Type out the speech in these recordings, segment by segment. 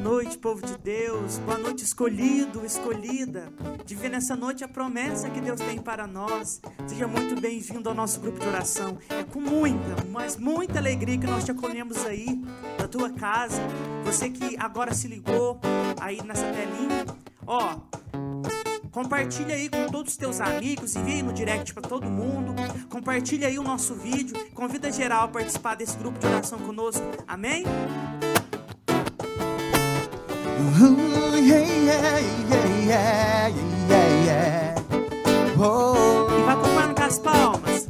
noite, povo de Deus. Boa noite, escolhido, escolhida. De ver nessa noite a promessa que Deus tem para nós. Seja muito bem-vindo ao nosso grupo de oração. É com muita, mas muita alegria que nós te acolhemos aí, na tua casa. Você que agora se ligou aí nessa telinha. Ó, Compartilha aí com todos os teus amigos, envia aí no direct para todo mundo. Compartilha aí o nosso vídeo. Convida geral a participar desse grupo de oração conosco. Amém? E vai com as palmas.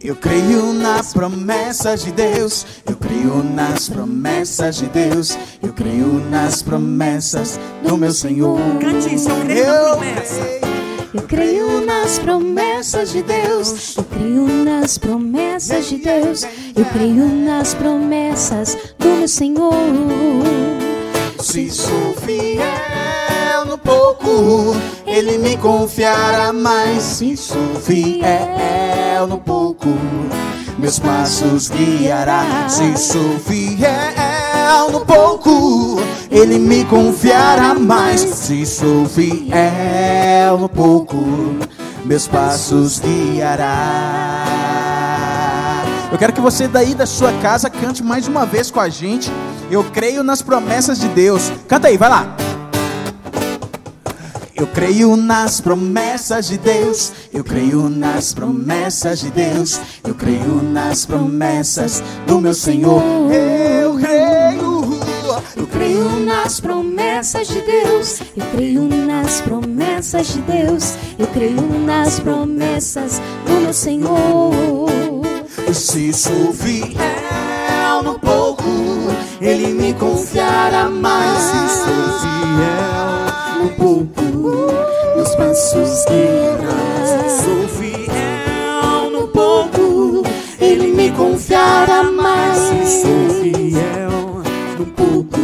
Eu creio nas promessas de Deus. Eu creio nas promessas de Deus. Eu creio nas promessas do meu Senhor. Cante isso, eu creio na promessa. Eu creio nas promessas de Deus. Eu creio nas promessas de Deus. Eu creio nas promessas do meu Senhor. Se sou fiel no pouco, Ele me confiará mais. Se sou fiel no pouco, meus passos guiará. Se sou fiel no pouco, Ele me confiará mais. Se sou fiel no pouco, meus passos guiará. Eu quero que você daí da sua casa cante mais uma vez com a gente. Eu creio nas promessas de Deus. Canta aí, vai lá. Eu creio nas promessas de Deus. Eu creio nas promessas de Deus. Eu creio nas promessas do meu Senhor. Eu creio. Eu creio nas promessas de Deus. Eu creio nas promessas de Deus. Eu creio nas promessas do meu Senhor. Se sou fiel no pouco, Ele me confiará mais. Se sou fiel no pouco, meus passos guiará. Se sou fiel no pouco, Ele me confiará mais. Se sou fiel no pouco,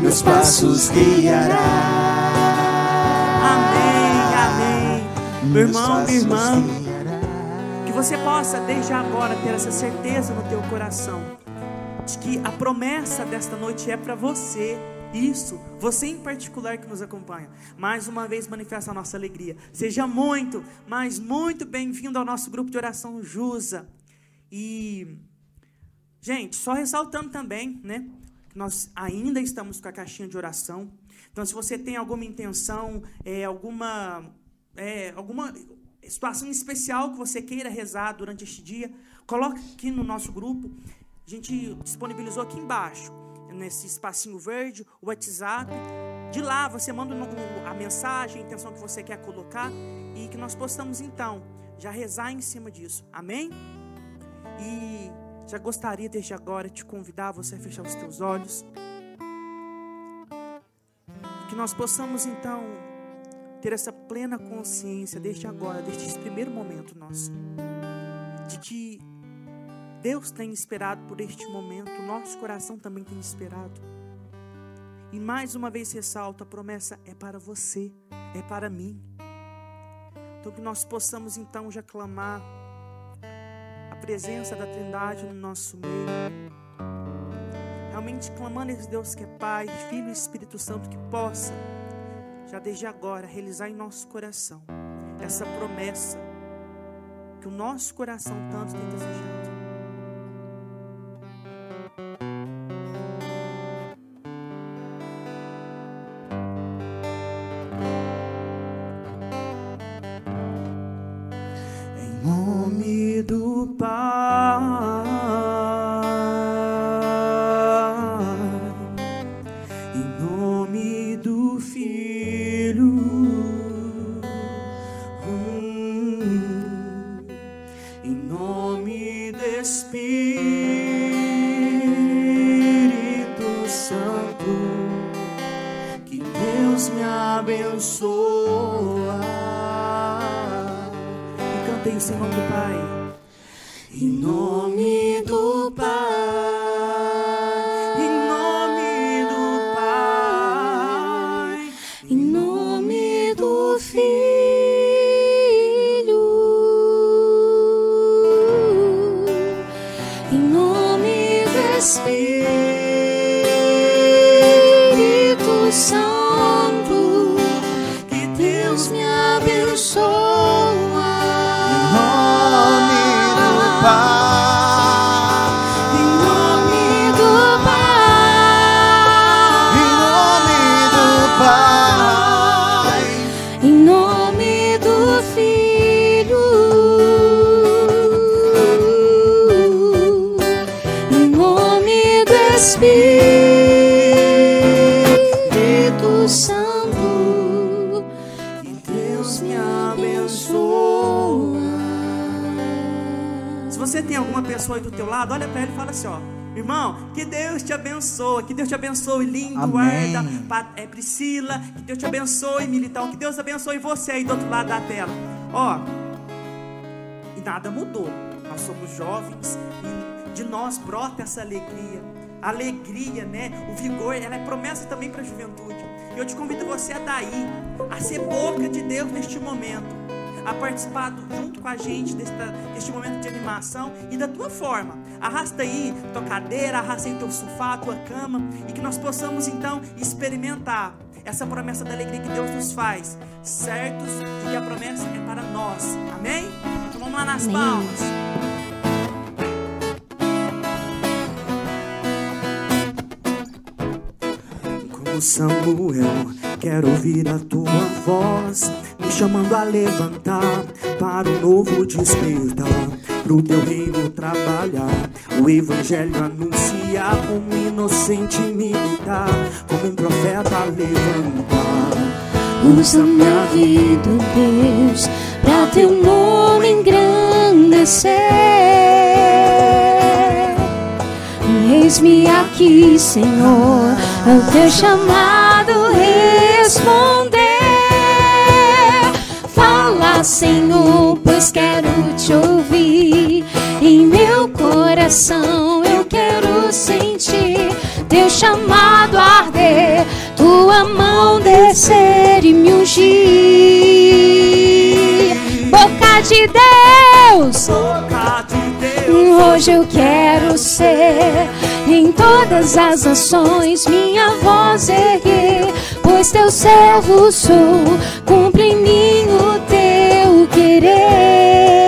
meus passos guiará. Amém, amém. Meu irmão, minha irmã, que você possa desde agora ter essa certeza no teu coração de que a promessa desta noite é para você. Isso, você em particular que nos acompanha. Mais uma vez manifesta a nossa alegria. Seja muito, mas muito bem-vindo ao nosso grupo de oração Jusa. E Gente, só ressaltando também, né? Nós ainda estamos com a caixinha de oração. Então, se você tem alguma intenção, é, alguma, é, alguma situação especial que você queira rezar durante este dia, coloque aqui no nosso grupo. A gente disponibilizou aqui embaixo, nesse espacinho verde, o WhatsApp. De lá você manda a mensagem, a intenção que você quer colocar e que nós possamos então já rezar em cima disso. Amém? E já gostaria desde agora de te convidar a fechar os teus olhos. Que nós possamos então ter essa plena consciência desde agora, desde esse primeiro momento nosso, de que Deus tem esperado por este momento, nosso coração também tem esperado. E mais uma vez ressalto, a promessa é para você, é para mim. Então que nós possamos então já clamar a presença da Trindade no nosso meio. Realmente clamando esse Deus que é Pai, Filho e Espírito Santo que possa, já desde agora, realizar em nosso coração essa promessa que o nosso coração tanto tem desejado. É, Priscila, que Deus te abençoe, militão, que Deus abençoe você aí do outro lado da tela. Ó, e nada mudou. Nós somos jovens e de nós brota essa alegria. Alegria, né? O vigor, ela é promessa também para a juventude. Eu te convido você a daí, a ser boca de Deus neste momento. A participar do- junto com a gente desta, deste momento de animação e da tua forma. Arrasta aí tua cadeira, arrasta aí teu sofá, tua cama e que nós possamos então experimentar essa promessa da alegria que Deus nos faz, certos de que a promessa é para nós. Amém? Então vamos lá nas Amém. palmas. Como Samuel, quero ouvir a tua voz, me chamando a levantar para um novo despertar, pro teu reino trabalhar, o evangelho anunciar, como inocente militar, como um profeta levantar. usa minha vida, Deus, pra teu nome engrandecer. Eis-me aqui, Senhor, ao teu chamado responder. Fala, Senhor, pois quero te ouvir. Em meu coração eu quero sentir teu chamado arder, tua mão descer e me ungir. Boca de Deus, Boca de Deus, Hoje eu quero ser em todas as nações minha voz erguer, pois teu servo sou, cumpre em mim o teu querer.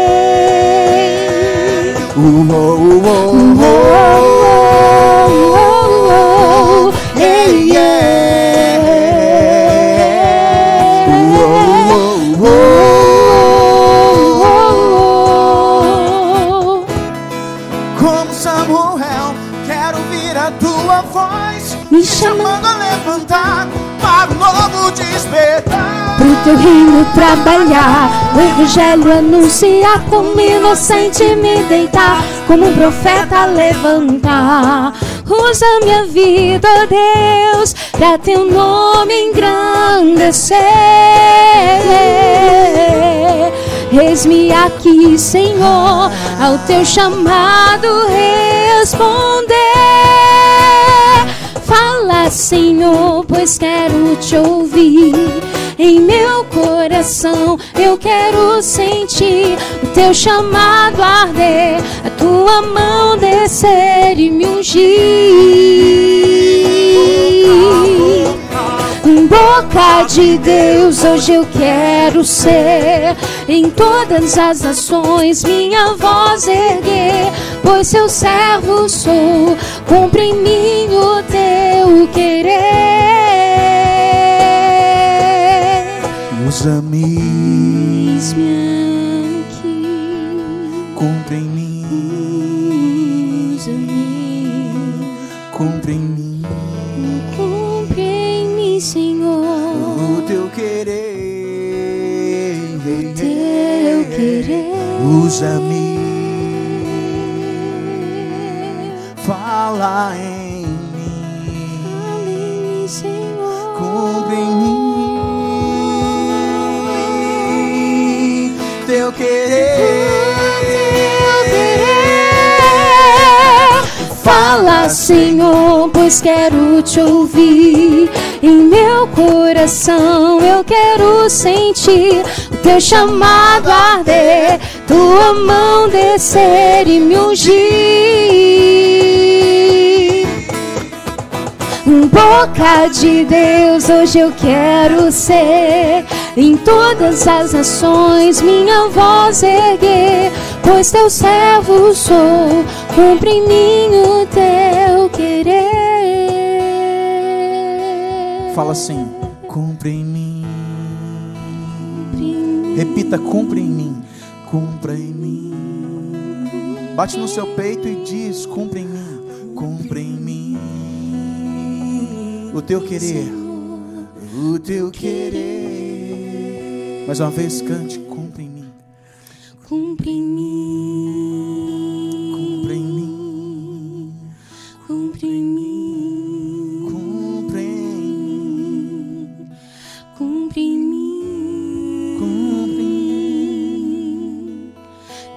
Teu reino trabalhar, o evangelho anunciar, como inocente me deitar, como um profeta levantar. Usa minha vida, Deus, pra teu nome engrandecer. Eis-me aqui, Senhor, ao teu chamado responder. Fala, Senhor, pois quero te ouvir. Em meu coração eu quero sentir o teu chamado arder, a tua mão descer e me ungir. Boca de Deus, hoje eu quero ser em todas as nações minha voz erguer, pois seu servo sou, cumpre em mim o teu querer. Usa-me, cumpre em mim, usa-me, cumpre em mim. Cumpre em mim, Senhor, o teu querer. teu querer. Usa-me, fala em querer. Fala, Senhor, pois quero te ouvir. Em meu coração eu quero sentir o teu chamado arder, tua mão descer e me ungir. Boca de Deus, hoje eu quero ser em todas as nações minha voz erguer, pois teu servo sou, cumpre em mim o teu querer. Fala assim: cumpre em mim. Cumpre em mim. Repita: cumpre em mim. Cumpra em mim. Bate no seu peito e diz: cumpre em mim. Cumpre em mim. O teu querer. O teu querer. Mais uma vez, cante: cumpre em mim. Cumpre em mim. Cumpre em mim. Cumpre em mim. Cumpre em mim. Cumpre em mim. Cumpre em mim.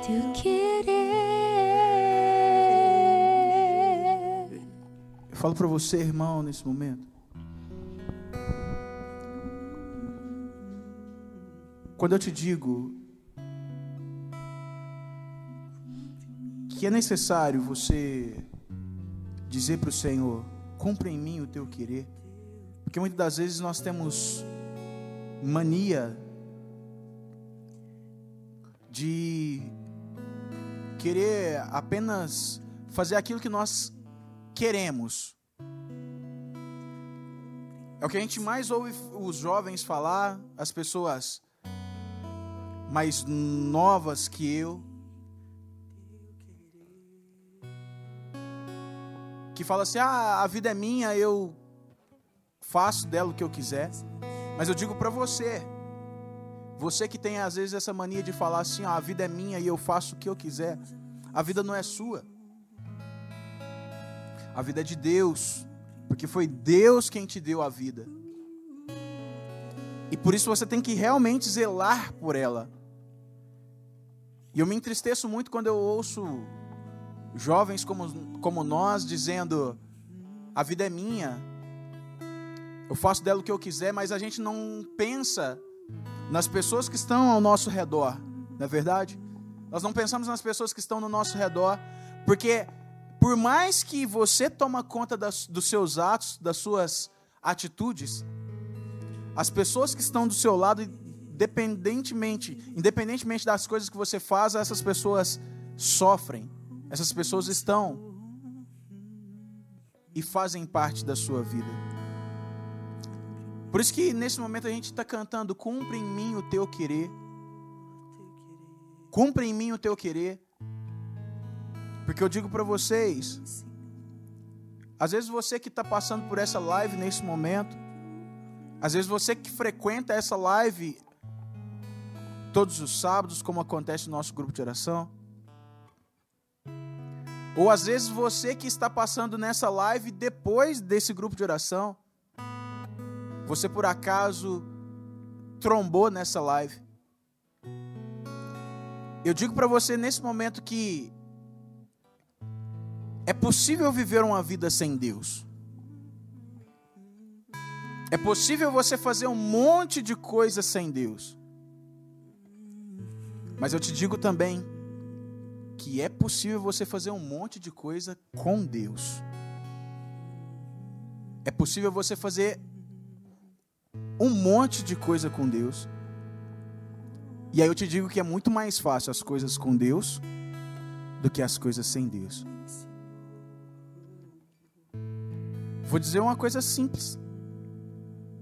Teu querer. Eu falo para você, irmão, nesse momento. Quando eu te digo que é necessário você dizer para o Senhor: cumpra em mim o teu querer, porque muitas das vezes nós temos mania de querer apenas fazer aquilo que nós queremos. É o que a gente mais ouve os jovens falar, as pessoas mais novas que eu, que fala assim: "Ah, a vida é minha, eu faço dela o que eu quiser". Mas eu digo para você, você que tem às vezes essa mania de falar assim: ah, "A vida é minha e eu faço o que eu quiser". A vida não é sua. A vida é de Deus, porque foi Deus quem te deu a vida. E por isso você tem que realmente zelar por ela. E eu me entristeço muito quando eu ouço jovens como, como nós dizendo: a vida é minha, eu faço dela o que eu quiser, mas a gente não pensa nas pessoas que estão ao nosso redor, não é verdade? Nós não pensamos nas pessoas que estão no nosso redor, porque por mais que você toma conta das, dos seus atos, das suas atitudes, as pessoas que estão do seu lado, independentemente, independentemente das coisas que você faz, essas pessoas sofrem. Essas pessoas estão e fazem parte da sua vida. Por isso que nesse momento a gente está cantando: Cumpre em mim o teu querer. Cumpre em mim o teu querer. Porque eu digo para vocês, às vezes você que está passando por essa live nesse momento, às vezes você que frequenta essa live todos os sábados, como acontece no nosso grupo de oração, ou às vezes você que está passando nessa live depois desse grupo de oração, você por acaso trombou nessa live. Eu digo para você nesse momento que é possível viver uma vida sem Deus. É possível você fazer um monte de coisas sem Deus. Mas eu te digo também que é possível você fazer um monte de coisa com Deus. É possível você fazer um monte de coisa com Deus. E aí eu te digo que é muito mais fácil as coisas com Deus do que as coisas sem Deus. Vou dizer uma coisa simples.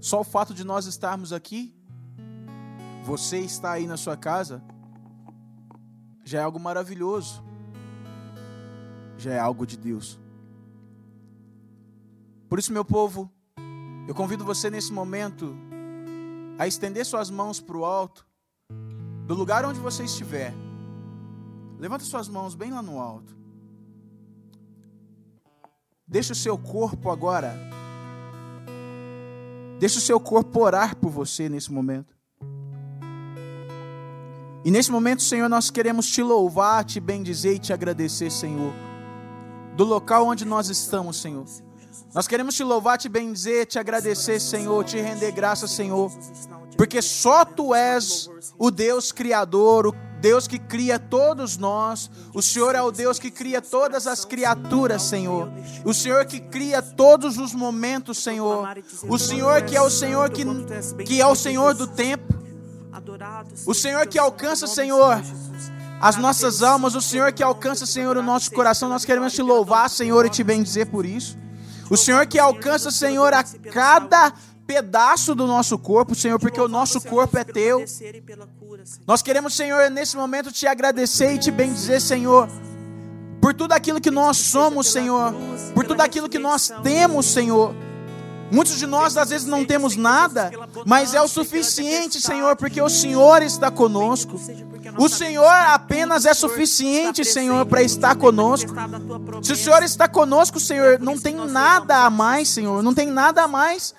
Só o fato de nós estarmos aqui, você está aí na sua casa, já é algo maravilhoso. Já é algo de Deus. Por isso, meu povo, eu convido você nesse momento a estender suas mãos para o alto, do lugar onde você estiver. Levanta suas mãos bem lá no alto. Deixa o seu corpo agora. Deixa o seu corpo orar por você nesse momento. E nesse momento, Senhor, nós queremos te louvar, te bendizer e te agradecer, Senhor. Do local onde nós estamos, Senhor. Nós queremos te louvar, te bendizer, te agradecer, Senhor, te render graça, Senhor. Porque só tu és o Deus criador, o Deus que cria todos nós. O Senhor é o Deus que cria todas as criaturas, Senhor. O Senhor que cria todos os momentos, Senhor. O Senhor que é o Senhor que, que é o Senhor do tempo. O Senhor que alcança, Senhor, as nossas almas, o Senhor que alcança, Senhor, o nosso coração. Nós queremos te louvar, Senhor, e te bendizer por isso. O Senhor que alcança, Senhor, a cada pedaço do nosso corpo, Senhor, porque o nosso corpo é teu. Nós queremos, Senhor, nesse momento te agradecer e te bendizer, Senhor, por tudo aquilo que nós somos, Senhor, por tudo aquilo que nós temos, Senhor. Muitos de nós às vezes não temos nada, mas é o suficiente, Senhor, porque o Senhor está conosco. O Senhor apenas é suficiente, Senhor, para estar conosco. Se o Senhor está conosco, Senhor, não tem nada a mais, Senhor, não tem nada a mais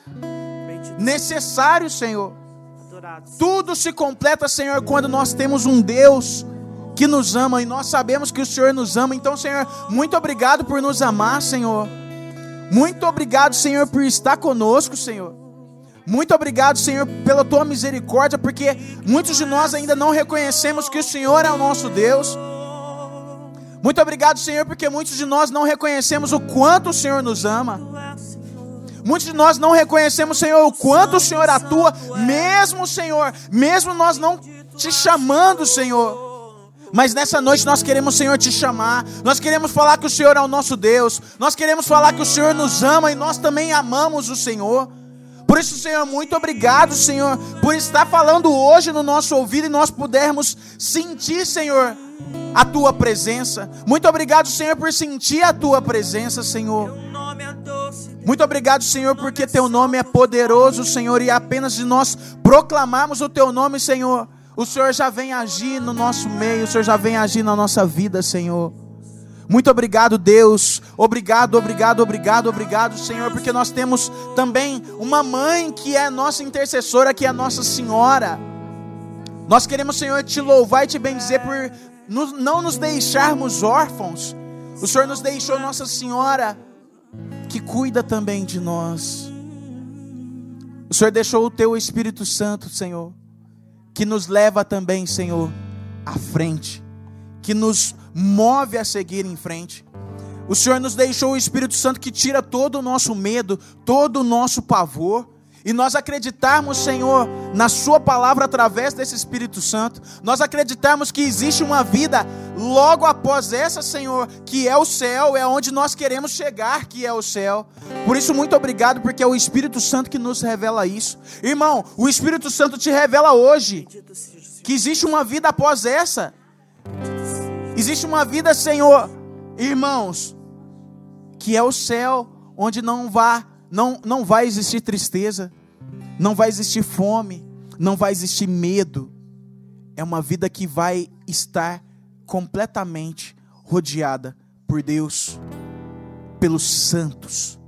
necessário, Senhor. Tudo se completa, Senhor, quando nós temos um Deus que nos ama e nós sabemos que o Senhor nos ama. Então, Senhor, muito obrigado por nos amar, Senhor. Muito obrigado, Senhor, por estar conosco, Senhor. Muito obrigado, Senhor, pela tua misericórdia, porque muitos de nós ainda não reconhecemos que o Senhor é o nosso Deus. Muito obrigado, Senhor, porque muitos de nós não reconhecemos o quanto o Senhor nos ama. Muitos de nós não reconhecemos, Senhor, o quanto o Senhor atua, mesmo, Senhor, mesmo nós não te chamando, Senhor. Mas nessa noite nós queremos, Senhor, te chamar. Nós queremos falar que o Senhor é o nosso Deus. Nós queremos falar que o Senhor nos ama e nós também amamos o Senhor. Por isso, Senhor, muito obrigado, Senhor, por estar falando hoje no nosso ouvido e nós pudermos sentir, Senhor, a tua presença. Muito obrigado, Senhor, por sentir a tua presença, Senhor. Muito obrigado, Senhor, porque teu nome é poderoso, Senhor, e apenas de nós proclamarmos o teu nome, Senhor, o Senhor já vem agir no nosso meio, o Senhor já vem agir na nossa vida, Senhor. Muito obrigado, Deus. Obrigado, obrigado, obrigado, obrigado, Senhor, porque nós temos também uma mãe que é nossa intercessora, que é Nossa Senhora. Nós queremos, Senhor, te louvar e te bendizer por não nos deixarmos órfãos. O Senhor nos deixou Nossa Senhora, que cuida também de nós. O Senhor deixou o teu Espírito Santo, Senhor que nos leva também, Senhor, à frente, que nos move a seguir em frente. O Senhor nos deixou o Espírito Santo que tira todo o nosso medo, todo o nosso pavor. E nós acreditarmos, Senhor, na Sua palavra através desse Espírito Santo, nós acreditarmos que existe uma vida logo após essa, Senhor, que é o céu, é onde nós queremos chegar, que é o céu. Por isso, muito obrigado, porque é o Espírito Santo que nos revela isso. Irmão, o Espírito Santo te revela hoje que existe uma vida após essa. Existe uma vida, Senhor, irmãos, que é o céu, onde não vai, não, não vai existir tristeza, não vai existir fome, não vai existir medo. É uma vida que vai estar completamente rodeada por Deus, pelos santos,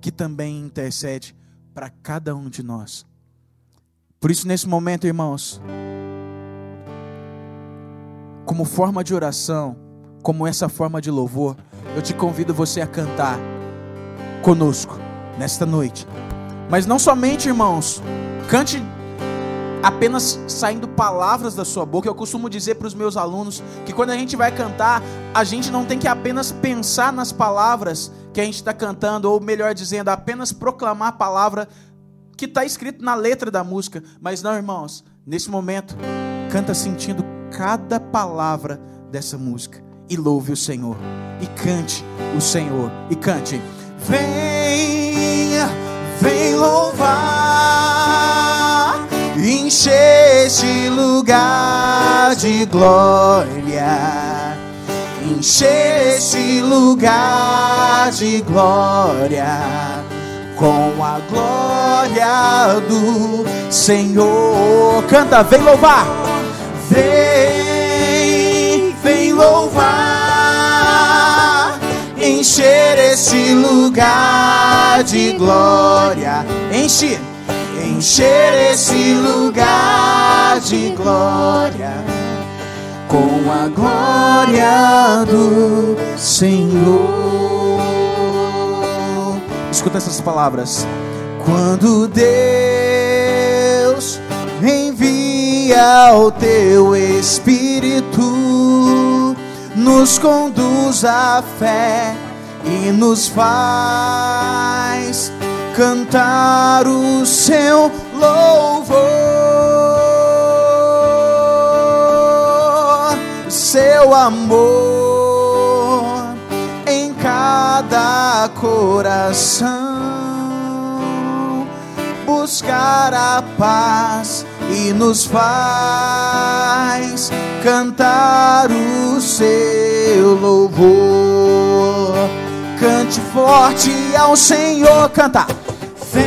que também intercede para cada um de nós. Por isso, nesse momento, irmãos, como forma de oração, como essa forma de louvor, eu te convido você a cantar conosco nesta noite. Mas não somente, irmãos, cante apenas saindo palavras da sua boca. Eu costumo dizer para os meus alunos que quando a gente vai cantar, a gente não tem que apenas pensar nas palavras que a gente está cantando, ou melhor dizendo, apenas proclamar a palavra que está escrito na letra da música. Mas não, irmãos, nesse momento, canta sentindo cada palavra dessa música e louve o Senhor e cante o Senhor e cante. Venha vem louvar, encher este lugar de glória, encher este lugar de glória. Com a glória do Senhor, canta, vem louvar, vem, vem louvar encher este lugar de glória. Enche, encher este lugar de glória com a glória do Senhor. Escuta essas palavras. Quando Deus envia o teu Espírito, nos conduz à fé e nos faz cantar o seu louvor. seu amor em cada coração, buscar a paz e nos faz cantar o seu louvor. Cante forte ao Senhor, canta. Vem,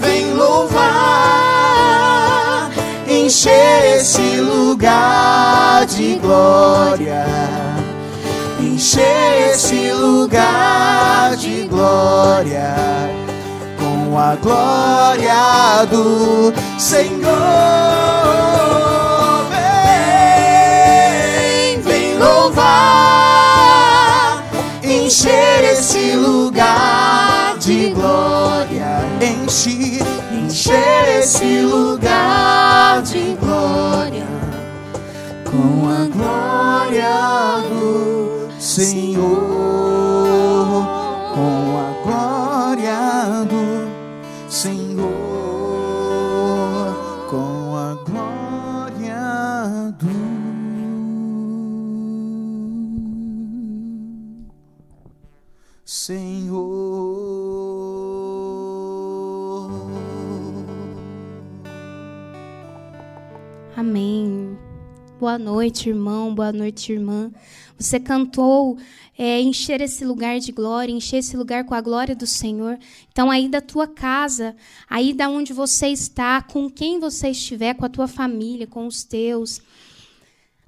vem louvar, encher esse lugar de glória. Encher esse lugar de glória com a glória do Senhor. Vem, vem louvar, encher esse lugar de glória. Enche, encher esse lugar de glória com a glória do Senhor. Boa noite, irmão. Boa noite, irmã. Você cantou é, encher esse lugar de glória, encher esse lugar com a glória do Senhor. Então, aí da tua casa, aí da onde você está, com quem você estiver, com a tua família, com os teus,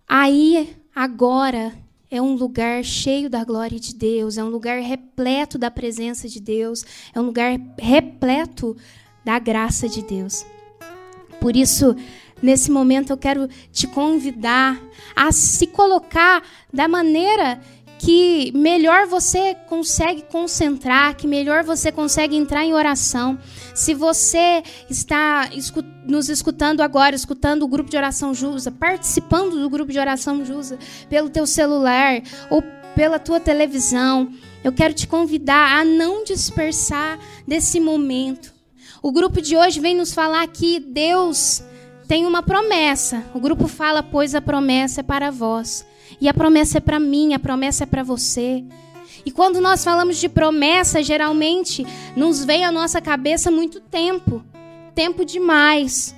aí agora é um lugar cheio da glória de Deus, é um lugar repleto da presença de Deus, é um lugar repleto da graça de Deus. Por isso, nesse momento, eu quero te convidar a se colocar da maneira que melhor você consegue concentrar, que melhor você consegue entrar em oração. Se você está nos escutando agora, escutando o grupo de oração Jusa, participando do grupo de oração Jusa pelo teu celular ou pela tua televisão, eu quero te convidar a não dispersar desse momento. O grupo de hoje vem nos falar que Deus tem uma promessa. O grupo fala, pois a promessa é para vós. E a promessa é para mim, a promessa é para você. E quando nós falamos de promessa, geralmente nos vem à nossa cabeça muito tempo tempo demais.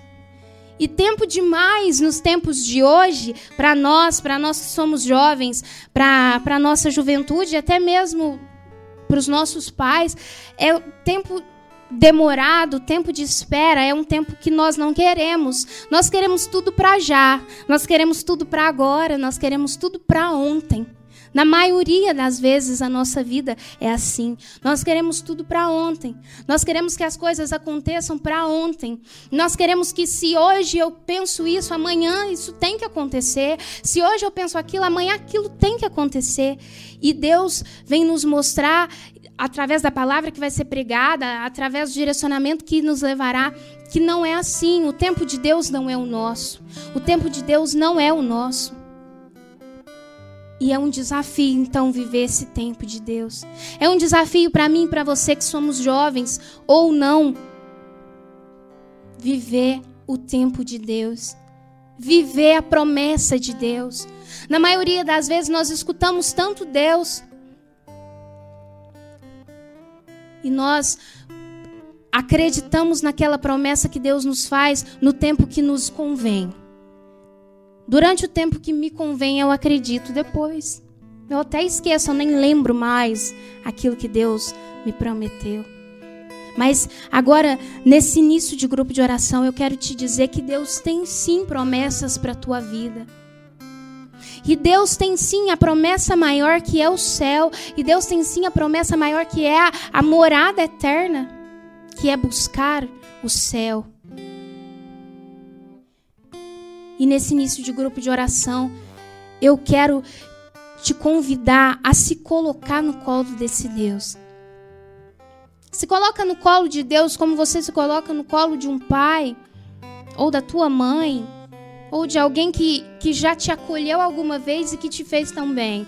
E tempo demais nos tempos de hoje, para nós, para nós que somos jovens, para a nossa juventude, até mesmo para os nossos pais, é tempo demorado, tempo de espera é um tempo que nós não queremos. Nós queremos tudo para já, nós queremos tudo para agora, nós queremos tudo para ontem. Na maioria das vezes a nossa vida é assim. Nós queremos tudo para ontem. Nós queremos que as coisas aconteçam para ontem. Nós queremos que se hoje eu penso isso, amanhã isso tem que acontecer. Se hoje eu penso aquilo, amanhã aquilo tem que acontecer. E Deus vem nos mostrar através da palavra que vai ser pregada, através do direcionamento que nos levará, que não é assim. O tempo de Deus não é o nosso. O tempo de Deus não é o nosso. E é um desafio, então, viver esse tempo de Deus. É um desafio para mim e para você que somos jovens ou não. Viver o tempo de Deus. Viver a promessa de Deus. Na maioria das vezes nós escutamos tanto Deus. E nós acreditamos naquela promessa que Deus nos faz no tempo que nos convém. Durante o tempo que me convém, eu acredito. Depois, eu até esqueço, eu nem lembro mais aquilo que Deus me prometeu. Mas agora, nesse início de grupo de oração, eu quero te dizer que Deus tem sim promessas para a tua vida. E Deus tem sim a promessa maior que é o céu. E Deus tem sim a promessa maior que é a, a morada eterna, que é buscar o céu. E nesse início de grupo de oração, eu quero te convidar a se colocar no colo desse Deus. Se coloca no colo de Deus como você se coloca no colo de um pai, ou da tua mãe, ou de alguém que, que já te acolheu alguma vez e que te fez tão bem.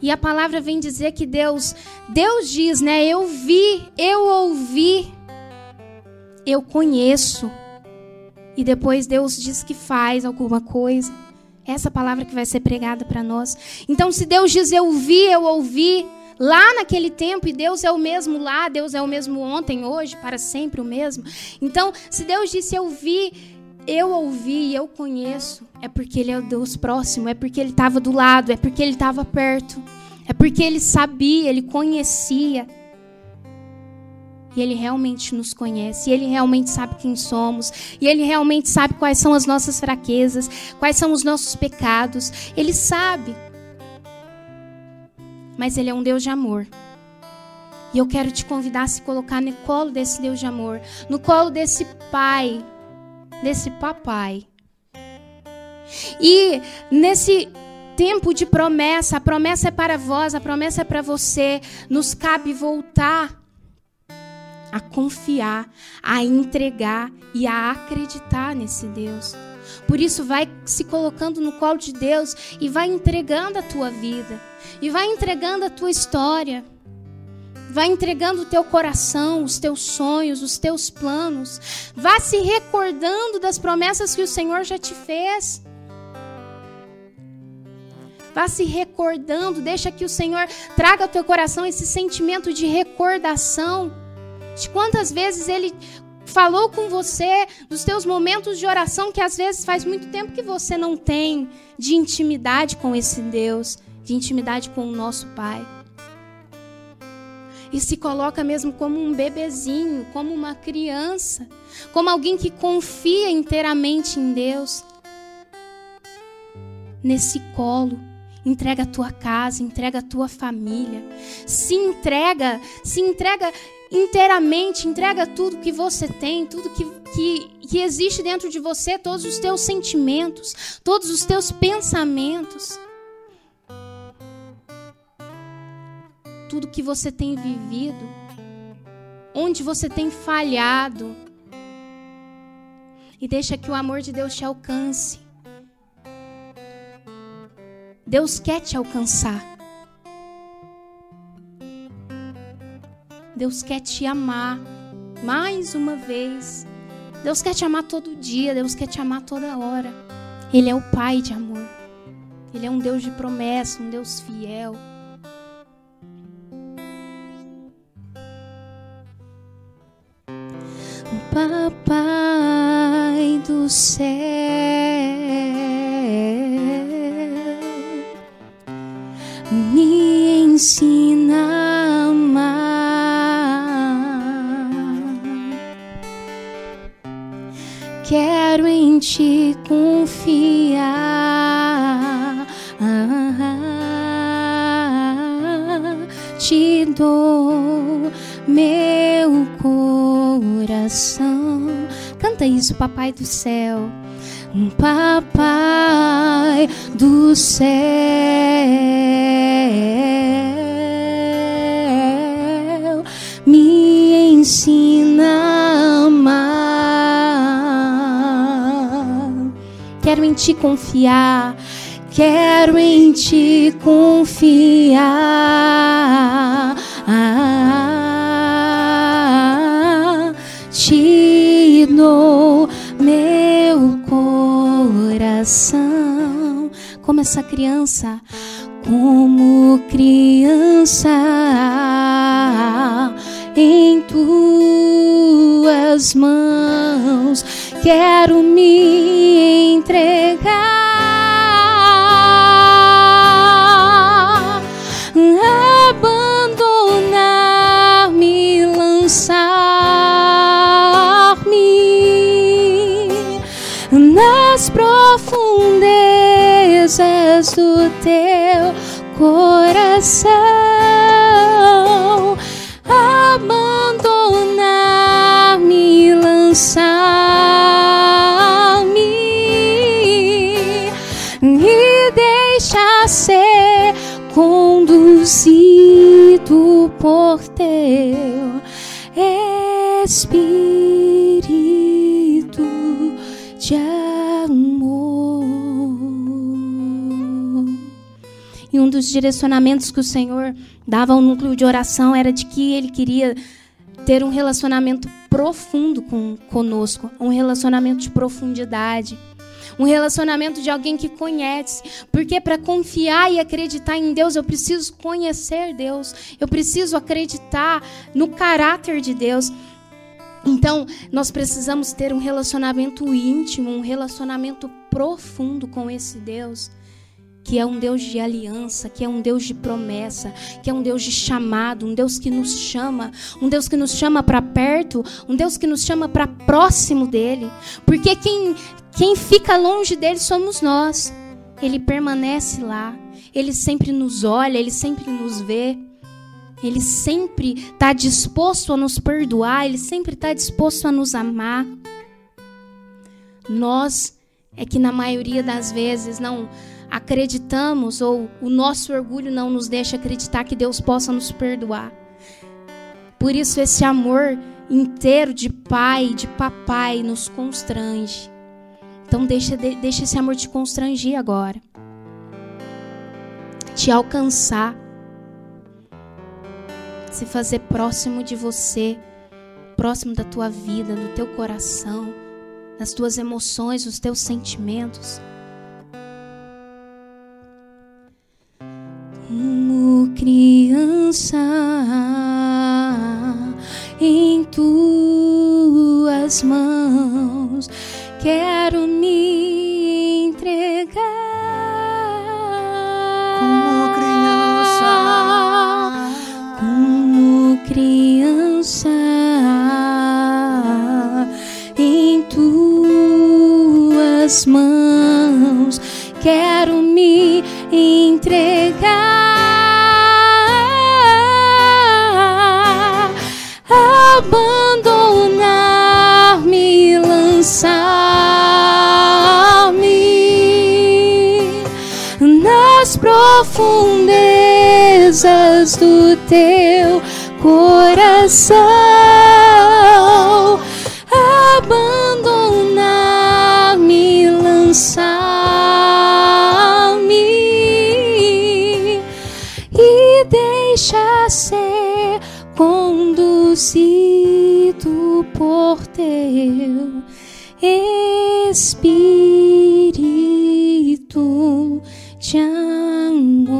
E a palavra vem dizer que Deus, Deus diz, né? Eu vi, eu ouvi eu conheço e depois Deus diz que faz alguma coisa. Essa palavra que vai ser pregada para nós. Então, se Deus diz eu vi, eu ouvi, lá naquele tempo, e Deus é o mesmo lá, Deus é o mesmo ontem, hoje, para sempre o mesmo. Então, se Deus disse eu vi, eu ouvi, eu conheço, é porque Ele é o Deus próximo, é porque Ele estava do lado, é porque Ele estava perto, é porque Ele sabia, Ele conhecia. E Ele realmente nos conhece, e Ele realmente sabe quem somos, e Ele realmente sabe quais são as nossas fraquezas, quais são os nossos pecados. Ele sabe. Mas Ele é um Deus de amor. E eu quero te convidar a se colocar no colo desse Deus de amor, no colo desse Pai, desse Papai. E nesse tempo de promessa, a promessa é para vós, a promessa é para você, nos cabe voltar a confiar, a entregar e a acreditar nesse Deus. Por isso, vai se colocando no colo de Deus e vai entregando a tua vida, e vai entregando a tua história, vai entregando o teu coração, os teus sonhos, os teus planos, vá se recordando das promessas que o Senhor já te fez. Vá se recordando, deixa que o Senhor traga ao teu coração esse sentimento de recordação. De quantas vezes ele falou com você, dos teus momentos de oração que às vezes faz muito tempo que você não tem de intimidade com esse Deus, de intimidade com o nosso Pai. E se coloca mesmo como um bebezinho, como uma criança, como alguém que confia inteiramente em Deus. Nesse colo, entrega a tua casa, entrega a tua família. Se entrega, se entrega inteiramente, entrega tudo que você tem, tudo que, que, que existe dentro de você, todos os teus sentimentos, todos os teus pensamentos. Tudo que você tem vivido, onde você tem falhado. E deixa que o amor de Deus te alcance. Deus quer te alcançar. Deus quer te amar mais uma vez. Deus quer te amar todo dia, Deus quer te amar toda hora. Ele é o Pai de amor. Ele é um Deus de promessa, um Deus fiel. Papai do céu, me ensina quero em ti confiar. te dou meu coração. Canta isso, Papai do céu. Papai do céu, me ensina Quero em ti confiar. Quero em ti confiar. Ah, te dou meu coração. Como essa criança, como criança em tuas mãos quero me entregar, coração, Dos direcionamentos que o Senhor dava ao núcleo de oração era de que ele queria ter um relacionamento profundo com, conosco, um relacionamento de profundidade. Um relacionamento de alguém que conhece. Porque para confiar e acreditar em Deus, eu preciso conhecer Deus. Eu preciso acreditar no caráter de Deus. Então, nós precisamos ter um relacionamento íntimo, um relacionamento profundo com esse Deus que é um Deus de aliança, que é um Deus de promessa, que é um Deus de chamado, um Deus que nos chama, um Deus que nos chama para perto, um Deus que nos chama para próximo dele. Porque quem, quem fica longe dele somos nós. Ele permanece lá, ele sempre nos olha, ele sempre nos vê. Ele sempre está disposto a nos perdoar, ele sempre está disposto a nos amar. Nós é que na maioria das vezes não acreditamos ou o nosso orgulho não nos deixa acreditar que Deus possa nos perdoar. Por isso esse amor inteiro de pai, de papai nos constrange. Então deixa, deixa esse amor te constranger agora. Te alcançar. Se fazer próximo de você, próximo da tua vida, do teu coração, das tuas emoções, dos teus sentimentos. Como criança em tuas mãos quero me entregar. Como criança. Como criança em tuas mãos quero me entregar abandonar-me, lançar-me nas profundezas do teu coração, abandonar-me, lançar-me e deixa ser Espírito de amor.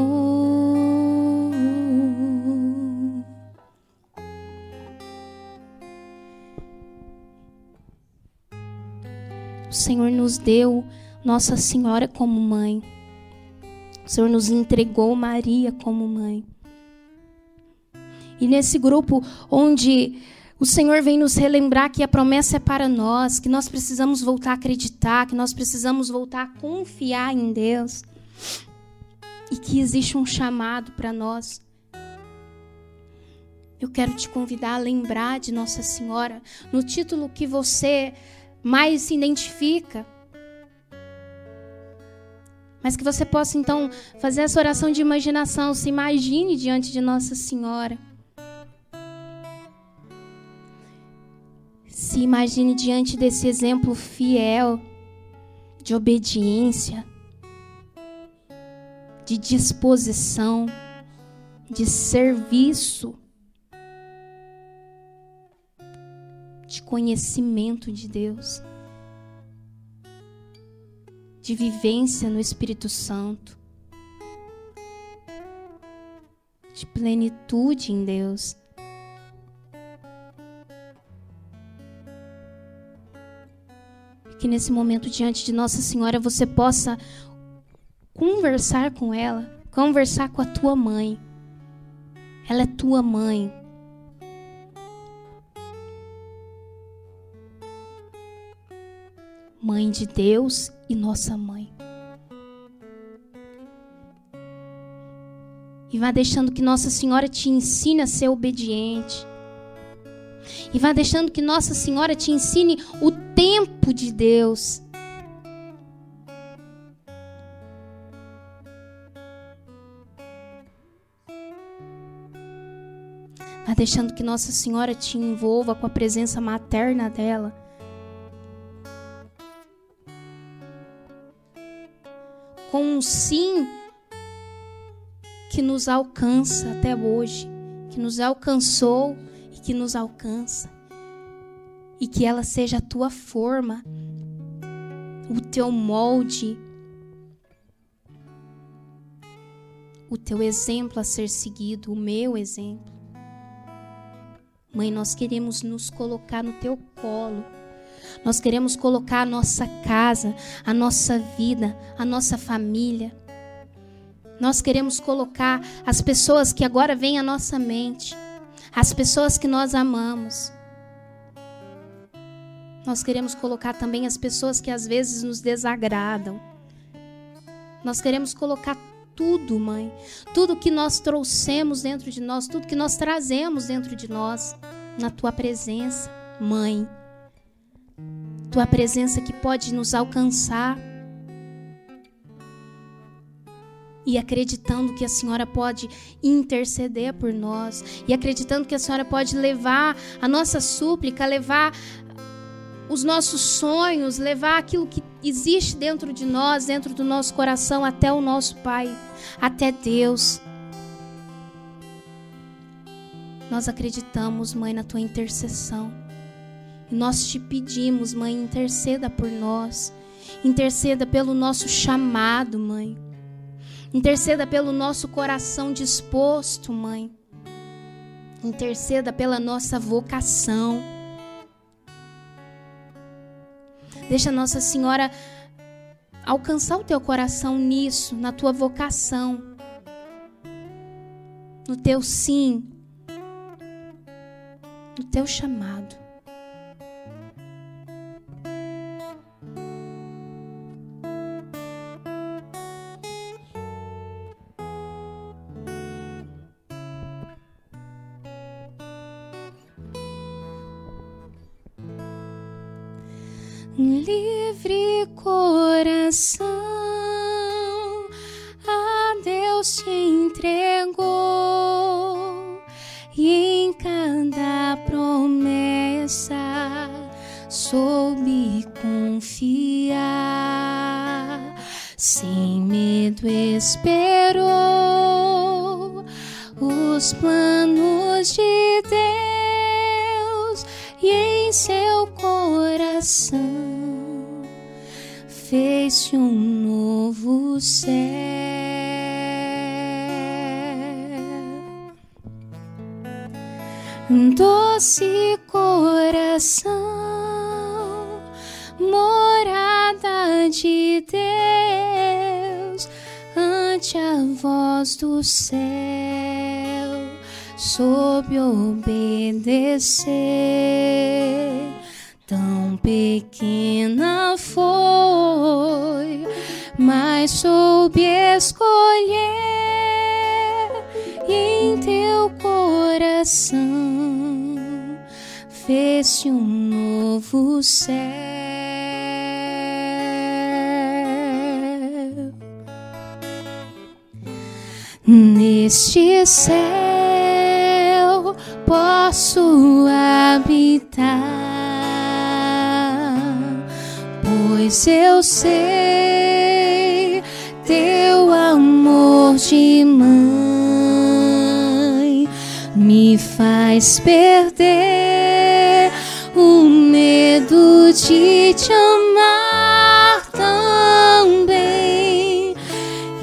O Senhor nos deu Nossa Senhora como mãe. O Senhor nos entregou Maria como mãe. E nesse grupo onde o Senhor vem nos relembrar que a promessa é para nós, que nós precisamos voltar a acreditar, que nós precisamos voltar a confiar em Deus e que existe um chamado para nós. Eu quero te convidar a lembrar de Nossa Senhora no título que você mais se identifica. Mas que você possa então fazer essa oração de imaginação, se imagine diante de Nossa Senhora. Se imagine diante desse exemplo fiel de obediência, de disposição, de serviço, de conhecimento de Deus, de vivência no Espírito Santo, de plenitude em Deus. Que nesse momento diante de Nossa Senhora você possa conversar com ela, conversar com a tua mãe. Ela é tua mãe. Mãe de Deus e nossa mãe. E vá deixando que Nossa Senhora te ensine a ser obediente e vá deixando que Nossa Senhora te ensine o tempo de Deus. Vá deixando que Nossa Senhora te envolva com a presença materna dela. Com um sim que nos alcança até hoje, que nos alcançou que nos alcança. e que ela seja a tua forma, o teu molde, o teu exemplo a ser seguido, o meu exemplo. Mãe, nós queremos nos colocar no teu colo. Nós queremos colocar a nossa casa, a nossa vida, a nossa família. Nós queremos colocar as pessoas que agora vêm à nossa mente, as pessoas que nós amamos. Nós queremos colocar também as pessoas que às vezes nos desagradam. Nós queremos colocar tudo, mãe. Tudo que nós trouxemos dentro de nós, tudo que nós trazemos dentro de nós, na tua presença, mãe. Tua presença que pode nos alcançar. E acreditando que a Senhora pode interceder por nós, e acreditando que a Senhora pode levar a nossa súplica, levar os nossos sonhos, levar aquilo que existe dentro de nós, dentro do nosso coração, até o nosso Pai, até Deus. Nós acreditamos, Mãe, na tua intercessão. E nós te pedimos, Mãe, interceda por nós. Interceda pelo nosso chamado, Mãe. Interceda pelo nosso coração disposto, Mãe. Interceda pela nossa vocação. Deixa Nossa Senhora alcançar o teu coração nisso, na tua vocação, no teu sim, no teu chamado. Livre coração a Deus te entregou. E em cada promessa soube confiar, sem medo esperou os planos de Deus e em seu coração fez-se um novo céu. Doce coração, morada de Deus, ante a voz do céu, soube obedecer Tão pequena foi, mas soube escolher em teu coração fez-se um novo céu. Neste céu posso habitar pois eu sei teu amor de mãe me faz perder o medo de te amar também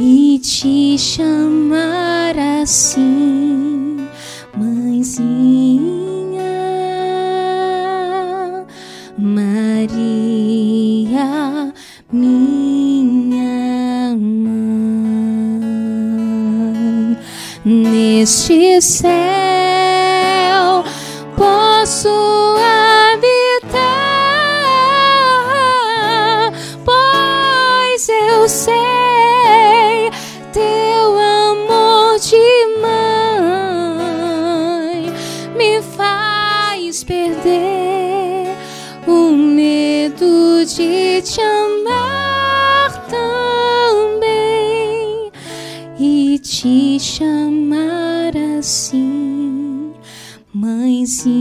e te chamar assim, mãezinha. neste céu mãezinha.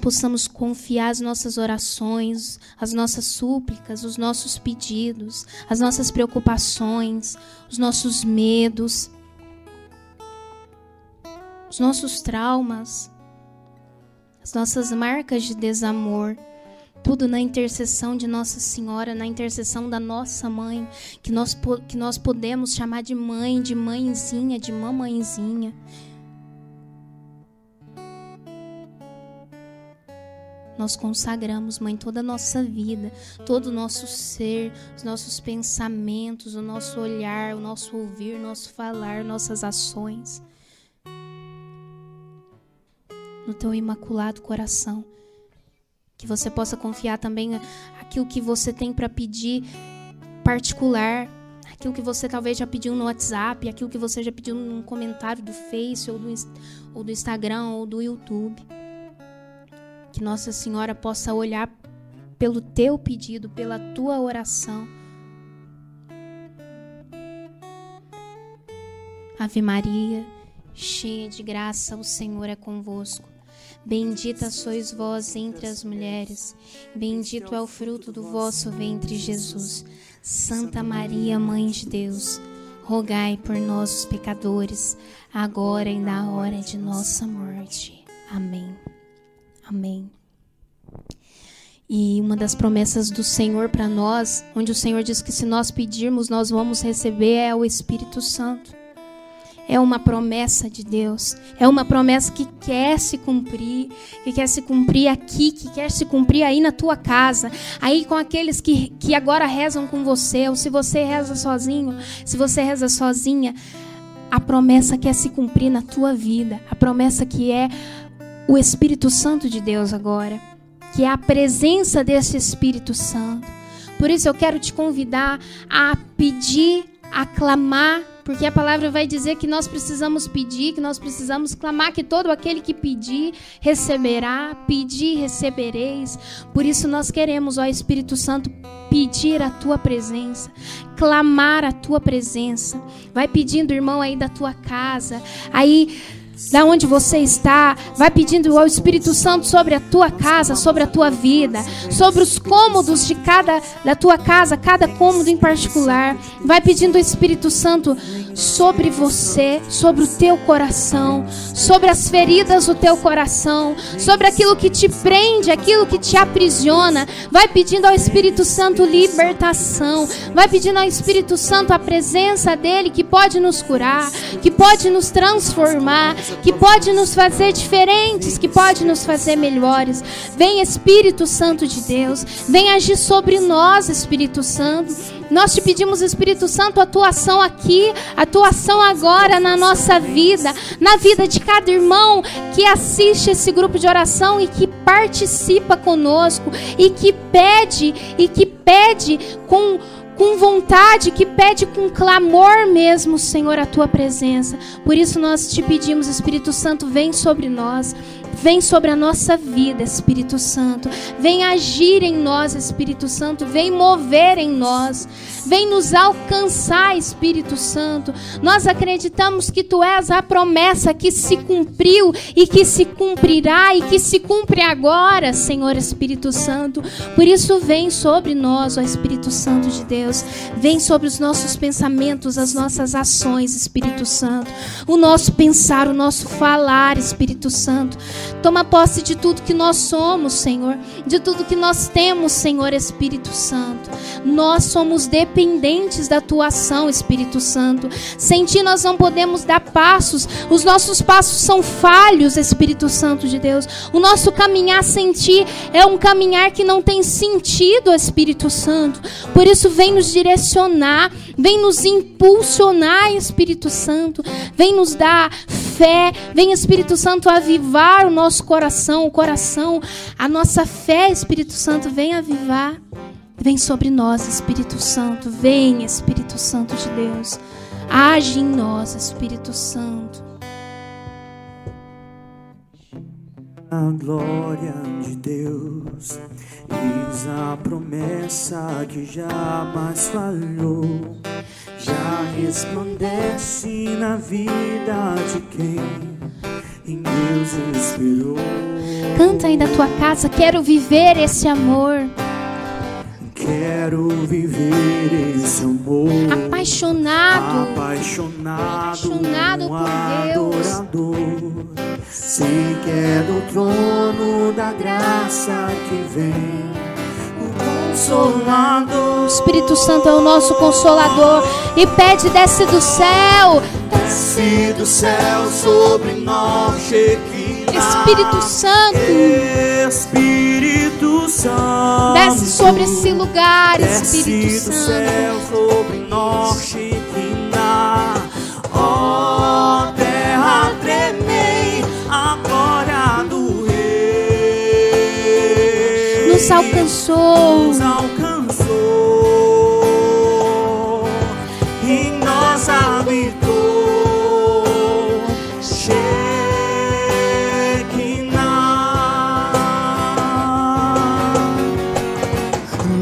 Possamos confiar as nossas orações, as nossas súplicas, os nossos pedidos, as nossas preocupações, os nossos medos, os nossos traumas, as nossas marcas de desamor, tudo na intercessão de Nossa Senhora, na intercessão da nossa mãe, que nós, que nós podemos chamar de mãe, de mãezinha, de mamãezinha. Nós consagramos, Mãe, toda a nossa vida, todo o nosso ser, os nossos pensamentos, o nosso olhar, o nosso ouvir, o nosso falar, nossas ações. No teu imaculado coração. Que você possa confiar também aquilo que você tem para pedir particular, aquilo que você talvez já pediu no WhatsApp, aquilo que você já pediu num comentário do Face ou do, ou do Instagram ou do YouTube. Que Nossa Senhora possa olhar pelo teu pedido, pela tua oração. Ave Maria, cheia de graça, o Senhor é convosco. Bendita sois vós entre as mulheres, bendito é o fruto do vosso ventre, Jesus. Santa Maria, Mãe de Deus, rogai por nós, os pecadores, agora e na hora de nossa morte. Amém. Amém. E uma das promessas do Senhor para nós, onde o Senhor diz que se nós pedirmos, nós vamos receber, é o Espírito Santo. É uma promessa de Deus. É uma promessa que quer se cumprir, que quer se cumprir aqui, que quer se cumprir aí na tua casa, aí com aqueles que, que agora rezam com você, ou se você reza sozinho, se você reza sozinha, a promessa quer se cumprir na tua vida, a promessa que é o Espírito Santo de Deus agora, que é a presença desse Espírito Santo. Por isso eu quero te convidar a pedir, a clamar, porque a palavra vai dizer que nós precisamos pedir, que nós precisamos clamar, que todo aquele que pedir receberá, pedir recebereis. Por isso nós queremos, ó Espírito Santo, pedir a tua presença, clamar a tua presença. Vai pedindo, irmão, aí da tua casa, aí da onde você está, vai pedindo ao Espírito Santo sobre a tua casa, sobre a tua vida, sobre os cômodos de cada da tua casa, cada cômodo em particular. Vai pedindo ao Espírito Santo sobre você, sobre o teu coração, sobre as feridas do teu coração, sobre aquilo que te prende, aquilo que te aprisiona. Vai pedindo ao Espírito Santo libertação. Vai pedindo ao Espírito Santo a presença dele que pode nos curar, que pode nos transformar, que pode nos fazer diferentes, que pode nos fazer melhores. Vem Espírito Santo de Deus, vem agir sobre nós, Espírito Santo. Nós te pedimos, Espírito Santo, a tua ação aqui, a tua ação agora na nossa vida, na vida de cada irmão que assiste esse grupo de oração e que participa conosco e que pede e que pede com com vontade, que pede com clamor mesmo, Senhor, a tua presença. Por isso nós te pedimos, Espírito Santo, vem sobre nós. Vem sobre a nossa vida, Espírito Santo. Vem agir em nós, Espírito Santo. Vem mover em nós. Vem nos alcançar, Espírito Santo. Nós acreditamos que tu és a promessa que se cumpriu e que se cumprirá e que se cumpre agora, Senhor Espírito Santo. Por isso, vem sobre nós, ó Espírito Santo de Deus. Vem sobre os nossos pensamentos, as nossas ações, Espírito Santo. O nosso pensar, o nosso falar, Espírito Santo. Toma posse de tudo que nós somos, Senhor, de tudo que nós temos, Senhor Espírito Santo. Nós somos dependentes da tua ação, Espírito Santo. Sem ti nós não podemos dar passos. Os nossos passos são falhos, Espírito Santo de Deus. O nosso caminhar sem ti é um caminhar que não tem sentido, Espírito Santo. Por isso vem nos direcionar, vem nos impulsionar, Espírito Santo. Vem nos dar fé, vem Espírito Santo avivar o nosso coração, o coração, a nossa fé, Espírito Santo, vem avivar. Vem sobre nós, Espírito Santo, vem, Espírito Santo de Deus. Age em nós, Espírito Santo. A glória de Deus, eis a promessa que jamais falhou já resplandece na vida de quem em Deus esperou. Canta aí da tua casa, quero viver esse amor. Quero viver esse amor. Apaixonado. Apaixonado, Apaixonado por Deus. adorador. Sei que é do trono da graça que vem consolador. O Espírito Santo é o nosso consolador e pede desce do céu. Desce do céu sobre nós, Shekinah. Espírito Santo, Espírito Santo. desce sobre esse lugar, Espírito Desce do Santo. céu sobre nós, Shekinah. Alcançou. nos alcançou, em nós habitou. Shekinah.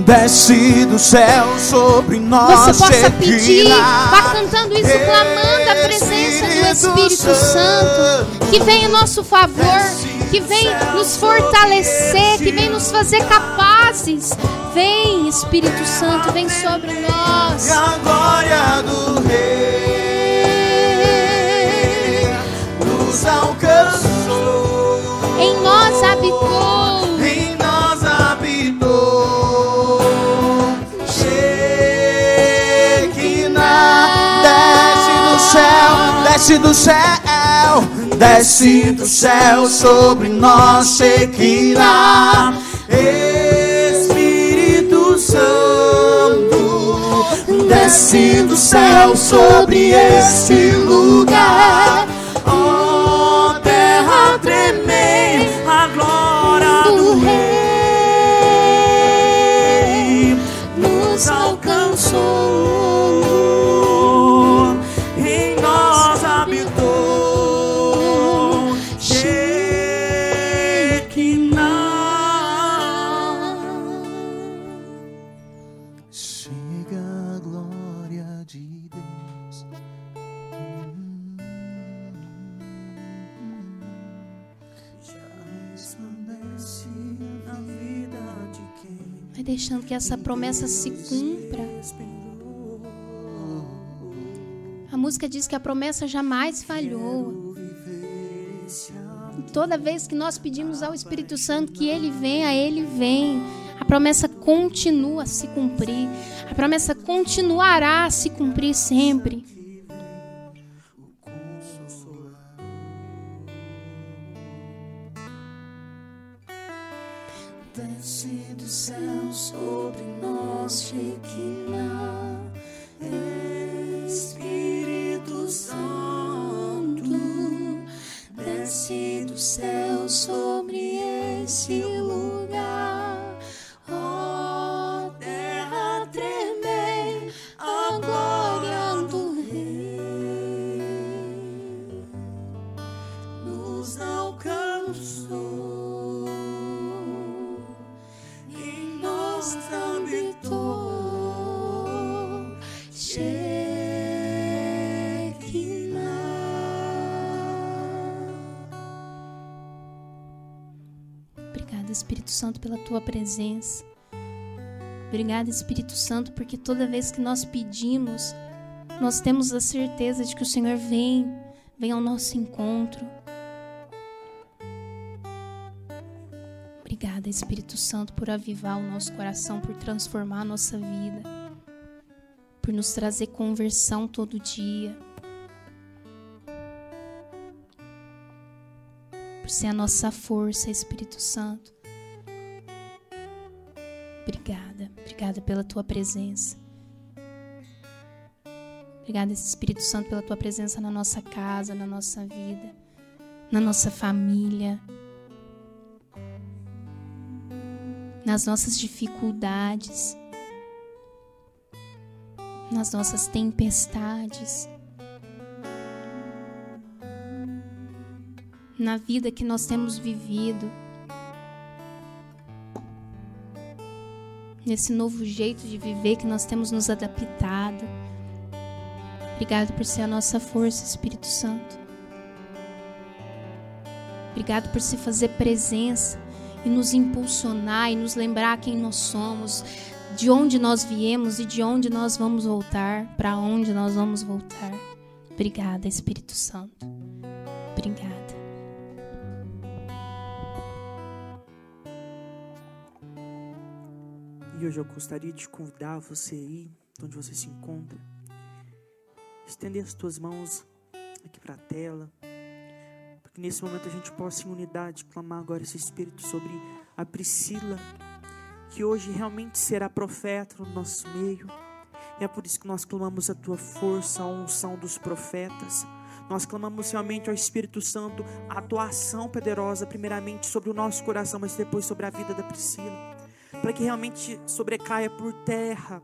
Desce do céu sobre nós. Você possa pedir, vá cantando isso, clamando a presença do Espírito Santo, que vem em nosso favor, que vem nos fortalecer, que vem nos fazer capazes. Vem, Espírito Santo, vem sobre nós. a glória do Rei nos alcançou. Em nós habitou. Desce do céu, desce do céu sobre nós, Shekinah. Espírito Santo, desce do céu sobre este lugar. Essa promessa se cumpra. A música diz que a promessa jamais falhou. E Toda vez que nós pedimos ao Espírito Santo que ele venha, ele vem. A promessa continua a se cumprir. A promessa continuará a se cumprir sempre. Desce do céu sobre nós, Shekinah, Espírito Santo, desce do céu sobre esse lugar. Espírito Santo, pela tua presença. Obrigada, Espírito Santo, porque toda vez que nós pedimos, nós temos a certeza de que o Senhor vem, vem ao nosso encontro. Obrigada, Espírito Santo, por avivar o nosso coração, por transformar a nossa vida, por nos trazer conversão todo dia, por ser a nossa força, Espírito Santo. Obrigada, obrigada pela tua presença. Obrigada, Espírito Santo, pela tua presença na nossa casa, na nossa vida, na nossa família, nas nossas dificuldades, nas nossas tempestades, na vida que nós temos vivido. Nesse novo jeito de viver que nós temos nos adaptado. Obrigado por ser a nossa força, Espírito Santo. Obrigado por se fazer presença e nos impulsionar e nos lembrar quem nós somos, de onde nós viemos e de onde nós vamos voltar, para onde nós vamos voltar. Obrigada, Espírito Santo. E hoje eu gostaria de convidar você aí, onde você se encontra, estender as tuas mãos aqui para a tela, para que nesse momento a gente possa em unidade clamar agora esse Espírito sobre a Priscila, que hoje realmente será profeta no nosso meio. E é por isso que nós clamamos a tua força, a unção dos profetas. Nós clamamos realmente ao Espírito Santo a tua ação poderosa, primeiramente sobre o nosso coração, mas depois sobre a vida da Priscila. Para que realmente sobrecaia por terra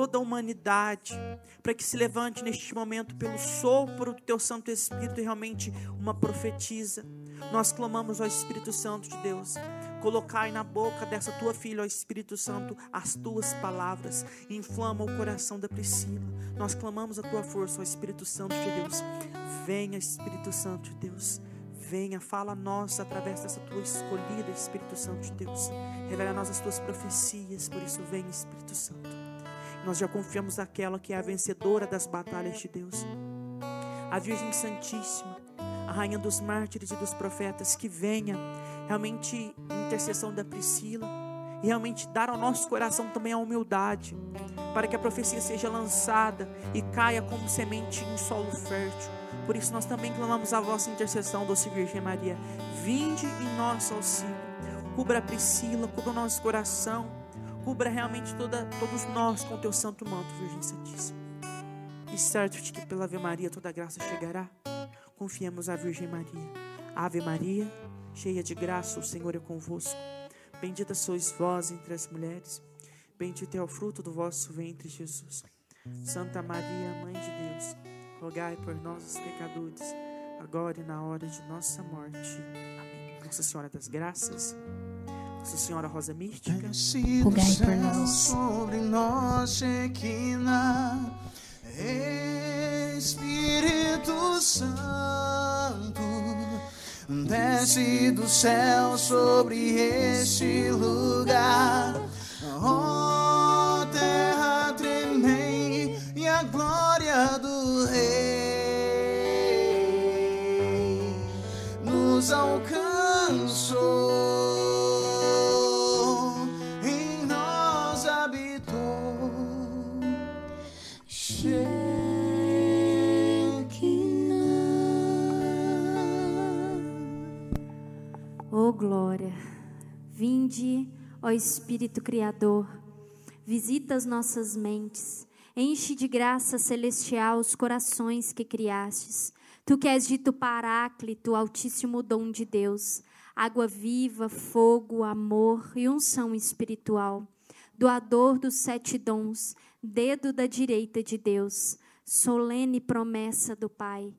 toda a humanidade, para que se levante neste momento pelo sopro do teu Santo Espírito realmente uma profetisa. Nós clamamos ao Espírito Santo de Deus, colocai na boca dessa tua filha, ó Espírito Santo, as tuas palavras, inflama o coração da Priscila. Nós clamamos a tua força, ó Espírito Santo de Deus. Venha, Espírito Santo de Deus. Venha, fala a nós através dessa tua escolhida, Espírito Santo de Deus. Revela a nós as tuas profecias, por isso vem, Espírito Santo. Nós já confiamos naquela que é a vencedora das batalhas de Deus. A Virgem Santíssima, a Rainha dos Mártires e dos Profetas, que venha realmente intercessão da Priscila e realmente dar ao nosso coração também a humildade, para que a profecia seja lançada e caia como semente em solo fértil. Por isso nós também clamamos a vossa intercessão, doce Virgem Maria. Vinde em nosso auxílio. Cubra a Priscila, cubra o nosso coração Cubra realmente toda, todos nós com o teu santo manto, Virgem Santíssima. E certo de que pela Ave Maria toda graça chegará. Confiemos à Virgem Maria. Ave Maria, cheia de graça, o Senhor é convosco. Bendita sois vós entre as mulheres. Bendito é o fruto do vosso ventre, Jesus. Santa Maria, Mãe de Deus, rogai por nós os pecadores, agora e na hora de nossa morte. Amém. Nossa Senhora das Graças. Nossa Senhora Rosa Mística, rogai por nós. Sobre nós, Shekinah, Espírito Santo, desce do céu sobre este lugar. Oh, vinde, ó Espírito Criador, visita as nossas mentes, enche de graça celestial os corações que criastes. Tu que és dito Paráclito, altíssimo dom de Deus, água viva, fogo, amor e unção espiritual, doador dos sete dons, dedo da direita de Deus, solene promessa do Pai.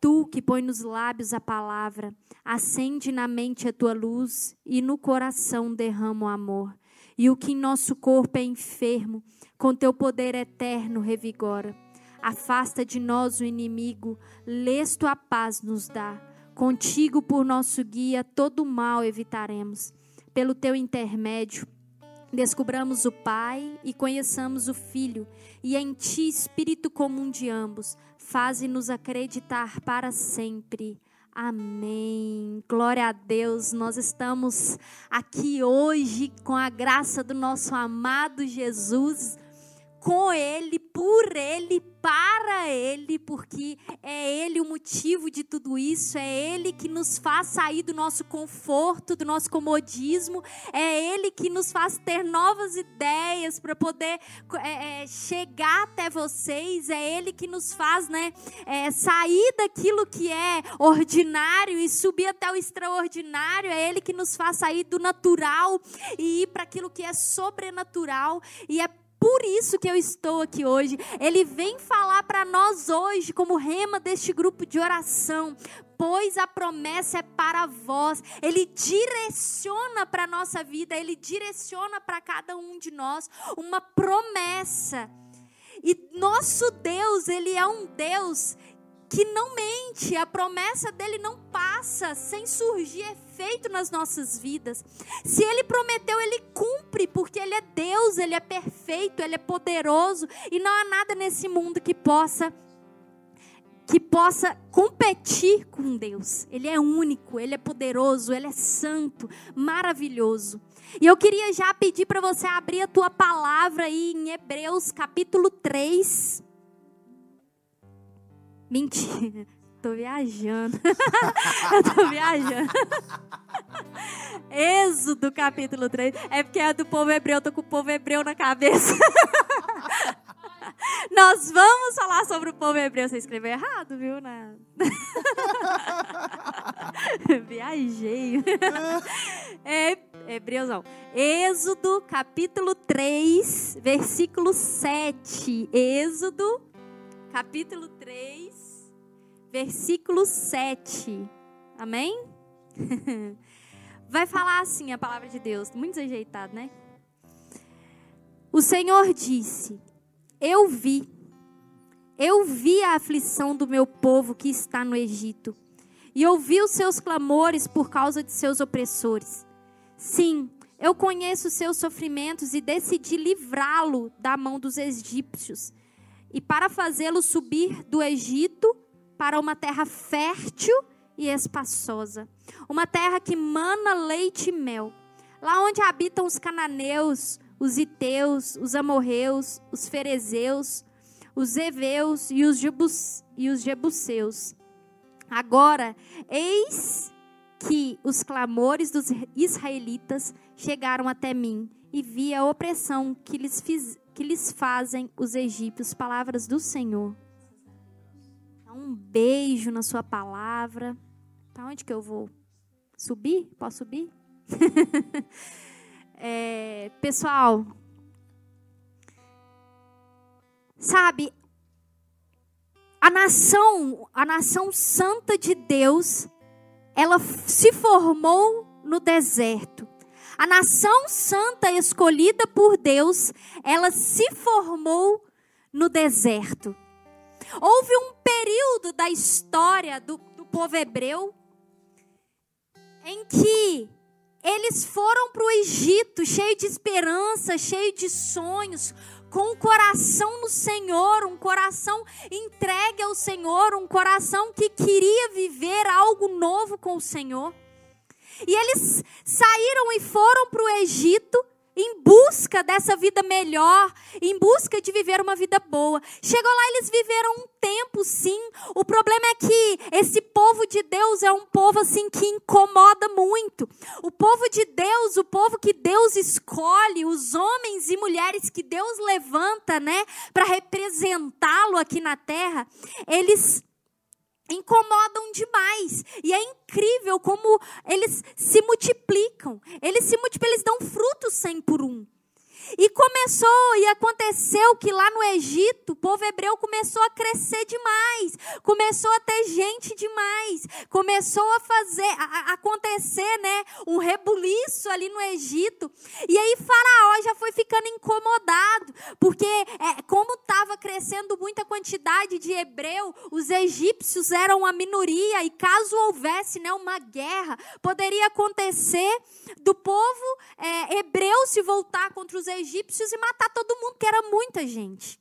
Tu que põe nos lábios a palavra, acende na mente a tua luz e no coração derrama o amor. E o que em nosso corpo é enfermo, com teu poder eterno revigora. Afasta de nós o inimigo, lês tua paz nos dá. Contigo por nosso guia todo mal evitaremos. Pelo teu intermédio, descubramos o Pai e conheçamos o Filho, e em ti, Espírito comum de ambos, faze-nos acreditar para sempre. Amém. Glória a Deus. Nós estamos aqui hoje com a graça do nosso amado Jesus com Ele, por Ele, para Ele, porque é Ele o motivo de tudo isso, é Ele que nos faz sair do nosso conforto, do nosso comodismo, é Ele que nos faz ter novas ideias para poder é, é, chegar até vocês, é Ele que nos faz né, é, sair daquilo que é ordinário e subir até o extraordinário, é Ele que nos faz sair do natural e ir para aquilo que é sobrenatural, e é por isso que eu estou aqui hoje. Ele vem falar para nós hoje, como rema deste grupo de oração, pois a promessa é para vós. Ele direciona para a nossa vida, ele direciona para cada um de nós uma promessa. E nosso Deus, ele é um Deus que não mente, a promessa dele não passa sem surgir efeito nas nossas vidas. Se ele prometeu, ele cumpre, porque ele é Deus, ele é perfeito, ele é poderoso e não há nada nesse mundo que possa que possa competir com Deus. Ele é único, ele é poderoso, ele é santo, maravilhoso. E eu queria já pedir para você abrir a tua palavra aí em Hebreus capítulo 3. Mentira, tô viajando. eu tô viajando. Êxodo capítulo 3. É porque é do povo hebreu, eu tô com o povo hebreu na cabeça. Nós vamos falar sobre o povo hebreu. Você escreveu errado, viu? Né? Viajei. É, Hebreus não. Êxodo, capítulo 3, versículo 7. Êxodo, capítulo 3, versículo 7. Amém? Vai falar assim a palavra de Deus, muito ajeitado, né? O Senhor disse: eu vi. Eu vi a aflição do meu povo que está no Egito. E ouvi os seus clamores por causa de seus opressores. Sim, eu conheço seus sofrimentos e decidi livrá-lo da mão dos egípcios. E para fazê-lo subir do Egito para uma terra fértil e espaçosa. Uma terra que mana leite e mel. Lá onde habitam os cananeus, os Iteus, os Amorreus, os Ferezeus, os Eveus e os, Jebus, e os Jebuseus. Agora, eis que os clamores dos israelitas chegaram até mim e vi a opressão que lhes, fiz, que lhes fazem os egípcios. Palavras do Senhor. Um beijo na sua palavra. Para onde que eu vou? Subir? Posso subir? É, pessoal, sabe, a nação, a nação santa de Deus, ela se formou no deserto. A nação santa escolhida por Deus, ela se formou no deserto. Houve um período da história do, do povo hebreu em que eles foram para o Egito cheio de esperança, cheio de sonhos, com o coração no Senhor, um coração entregue ao Senhor, um coração que queria viver algo novo com o Senhor. E eles saíram e foram para o Egito em busca dessa vida melhor, em busca de viver uma vida boa. Chegou lá, eles viveram um tempo, sim. O problema é que esse povo de Deus é um povo assim que incomoda muito. O povo de Deus, o povo que Deus escolhe, os homens e mulheres que Deus levanta, né, para representá-lo aqui na terra, eles incomodam demais. E é incrível como eles se multiplicam. Eles se multiplicam, eles dão frutos cem por um. E começou e aconteceu que lá no Egito, o povo hebreu começou a crescer demais, começou a ter gente demais, começou a fazer, a, a acontecer, né, um rebuliço ali no Egito. E aí Faraó já foi ficando incomodado, porque é, como estava crescendo muita quantidade de hebreu, os egípcios eram a minoria e caso houvesse, né, uma guerra, poderia acontecer do povo é, hebreu se voltar contra os egípcios egípcios e matar todo mundo, que era muita gente.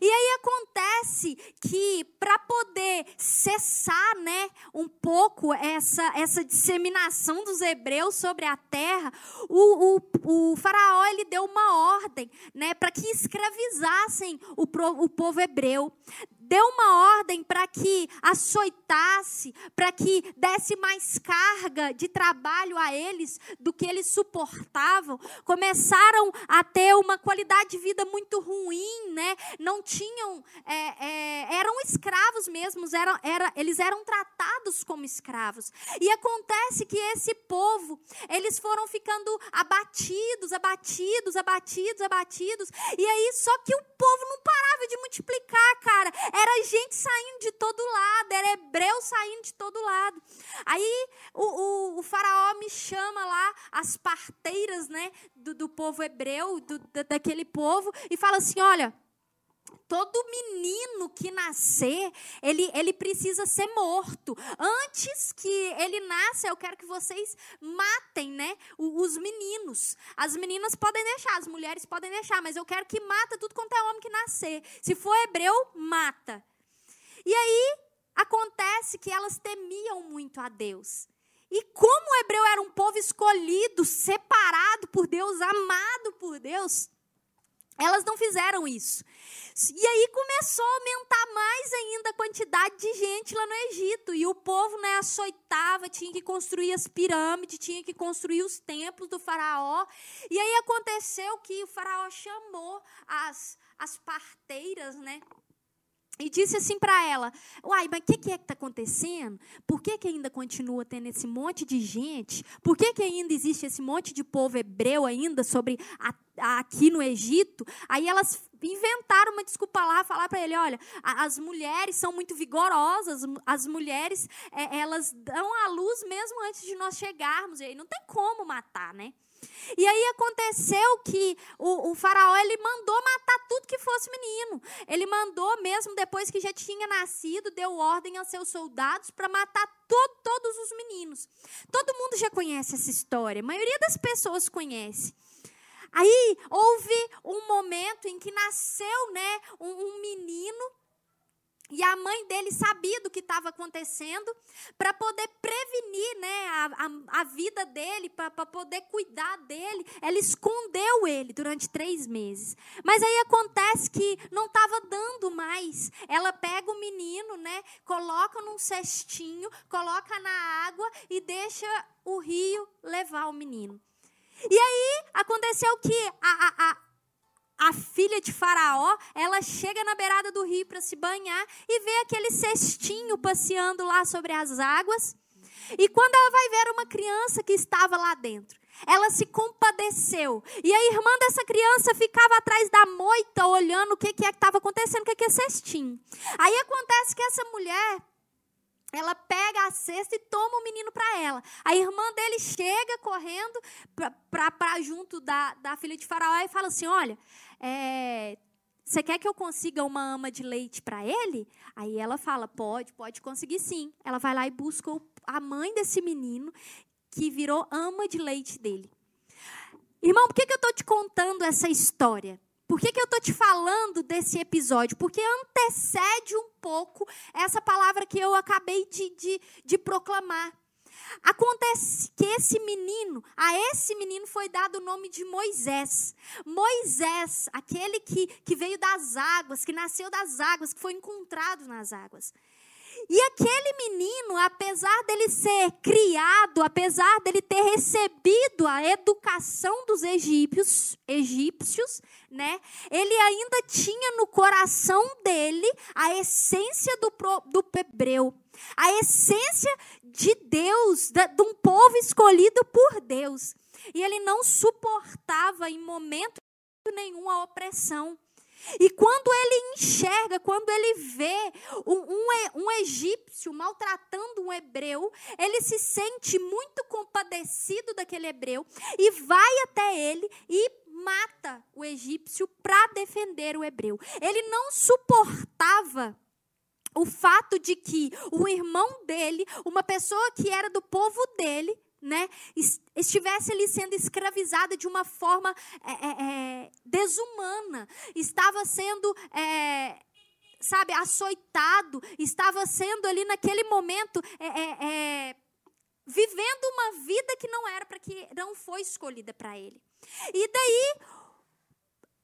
E aí acontece que para poder cessar, né, um pouco essa, essa disseminação dos hebreus sobre a terra, o, o, o faraó ele deu uma ordem, né, para que escravizassem o, o povo hebreu deu uma ordem para que açoitasse, para que desse mais carga de trabalho a eles do que eles suportavam. Começaram a ter uma qualidade de vida muito ruim, né? Não tinham, é, é, eram escravos mesmos, eram, era, eles eram tratados como escravos. E acontece que esse povo, eles foram ficando abatidos, abatidos, abatidos, abatidos. E aí só que o povo não parava de multiplicar, cara era gente saindo de todo lado, era hebreu saindo de todo lado. Aí o, o, o faraó me chama lá, as parteiras né, do, do povo hebreu, do, daquele povo, e fala assim: olha. Todo menino que nascer, ele, ele precisa ser morto. Antes que ele nasça, eu quero que vocês matem, né, os meninos. As meninas podem deixar, as mulheres podem deixar, mas eu quero que mata tudo quanto é homem que nascer. Se for hebreu, mata. E aí acontece que elas temiam muito a Deus. E como o hebreu era um povo escolhido, separado por Deus, amado por Deus, elas não fizeram isso. E aí começou a aumentar mais ainda a quantidade de gente lá no Egito. E o povo né, açoitava, tinha que construir as pirâmides, tinha que construir os templos do faraó. E aí aconteceu que o faraó chamou as, as parteiras, né? E disse assim para ela: Uai, mas o que, que, é que está acontecendo? Por que, que ainda continua tendo esse monte de gente? Por que, que ainda existe esse monte de povo hebreu ainda sobre a, a, aqui no Egito? Aí elas inventaram uma desculpa lá, falar para ele: olha, as mulheres são muito vigorosas, as mulheres é, elas dão a luz mesmo antes de nós chegarmos. E aí não tem como matar, né? E aí aconteceu que o, o, faraó ele mandou matar tudo que fosse menino. Ele mandou mesmo depois que já tinha nascido, deu ordem aos seus soldados para matar todos os meninos. Todo mundo já conhece essa história. A maioria das pessoas conhece. Aí houve um momento em que nasceu, né, um, um menino e a mãe dele sabia do que estava acontecendo para poder prevenir né, a, a, a vida dele, para poder cuidar dele. Ela escondeu ele durante três meses. Mas aí acontece que não estava dando mais. Ela pega o menino, né, coloca num cestinho, coloca na água e deixa o rio levar o menino. E aí aconteceu que a, a a filha de Faraó, ela chega na beirada do rio para se banhar e vê aquele cestinho passeando lá sobre as águas. E quando ela vai ver uma criança que estava lá dentro, ela se compadeceu. E a irmã dessa criança ficava atrás da moita, olhando o que, que é que estava acontecendo, o que, que é cestinho. Aí acontece que essa mulher ela pega a cesta e toma o menino para ela. A irmã dele chega correndo para junto da, da filha de Faraó e fala assim: Olha, é, você quer que eu consiga uma ama de leite para ele? Aí ela fala: Pode, pode conseguir sim. Ela vai lá e busca a mãe desse menino, que virou ama de leite dele. Irmão, por que, que eu estou te contando essa história? Por que, que eu estou te falando desse episódio? Porque antecede um pouco essa palavra que eu acabei de, de, de proclamar. Acontece que esse menino, a esse menino foi dado o nome de Moisés. Moisés, aquele que, que veio das águas, que nasceu das águas, que foi encontrado nas águas. E aquele menino, apesar dele ser criado, apesar dele ter recebido a educação dos egípcios, egípcios, né? Ele ainda tinha no coração dele a essência do, do hebreu, a essência de Deus, de, de um povo escolhido por Deus. E ele não suportava em momento nenhum a opressão. E quando ele enxerga, quando ele vê um, um, um, egípcio maltratando um hebreu, ele se sente muito compadecido daquele hebreu e vai até ele e mata o egípcio para defender o hebreu. Ele não suportava o fato de que o irmão dele, uma pessoa que era do povo dele, né, estivesse ali sendo escravizada de uma forma é, é, é, desumana, estava sendo, é, sabe, açoitado, estava sendo ali naquele momento é, é, vivendo uma vida que não era para que não foi escolhida para ele. E daí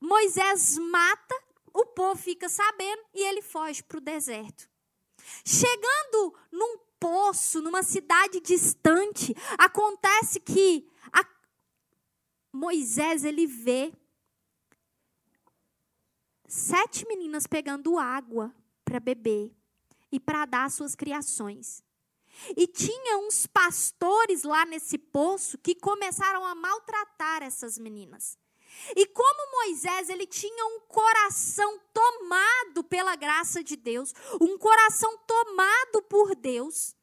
Moisés mata, o povo fica sabendo e ele foge para o deserto. Chegando num poço, numa cidade distante, acontece que a... Moisés ele vê sete meninas pegando água para beber e para dar às suas criações. E tinha uns pastores lá nesse poço que começaram a maltratar essas meninas. E como Moisés, ele tinha um coração tomado pela graça de Deus, um coração tomado por Deus,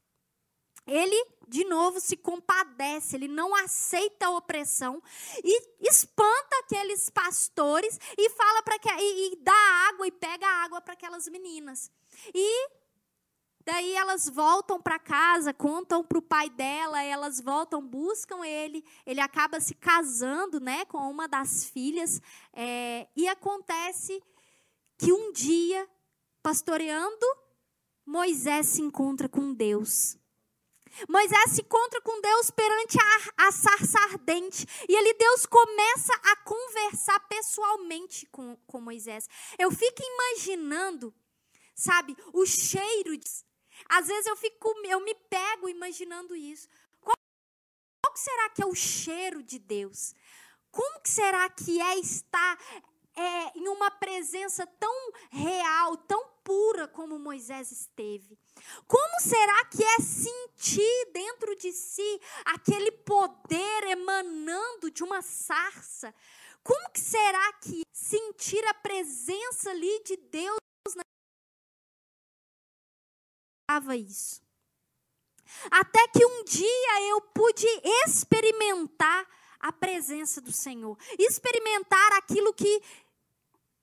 ele de novo se compadece, ele não aceita a opressão e espanta aqueles pastores e fala para que e, e dá água e pega água para aquelas meninas. E daí elas voltam para casa, contam para o pai dela, elas voltam, buscam ele, ele acaba se casando, né, com uma das filhas é, e acontece que um dia, pastoreando, Moisés se encontra com Deus. Moisés se encontra com Deus perante a, a sarça ardente. E ali Deus começa a conversar pessoalmente com, com Moisés. Eu fico imaginando, sabe, o cheiro. De, às vezes eu fico, eu me pego imaginando isso. Qual, será que é o cheiro de Deus? Como que será que é estar é, em uma presença tão real, tão pura como Moisés esteve? Como será que é sentir dentro de si aquele poder emanando de uma sarça? Como que será que sentir a presença ali de Deus isso? Até que um dia eu pude experimentar a presença do Senhor, experimentar aquilo que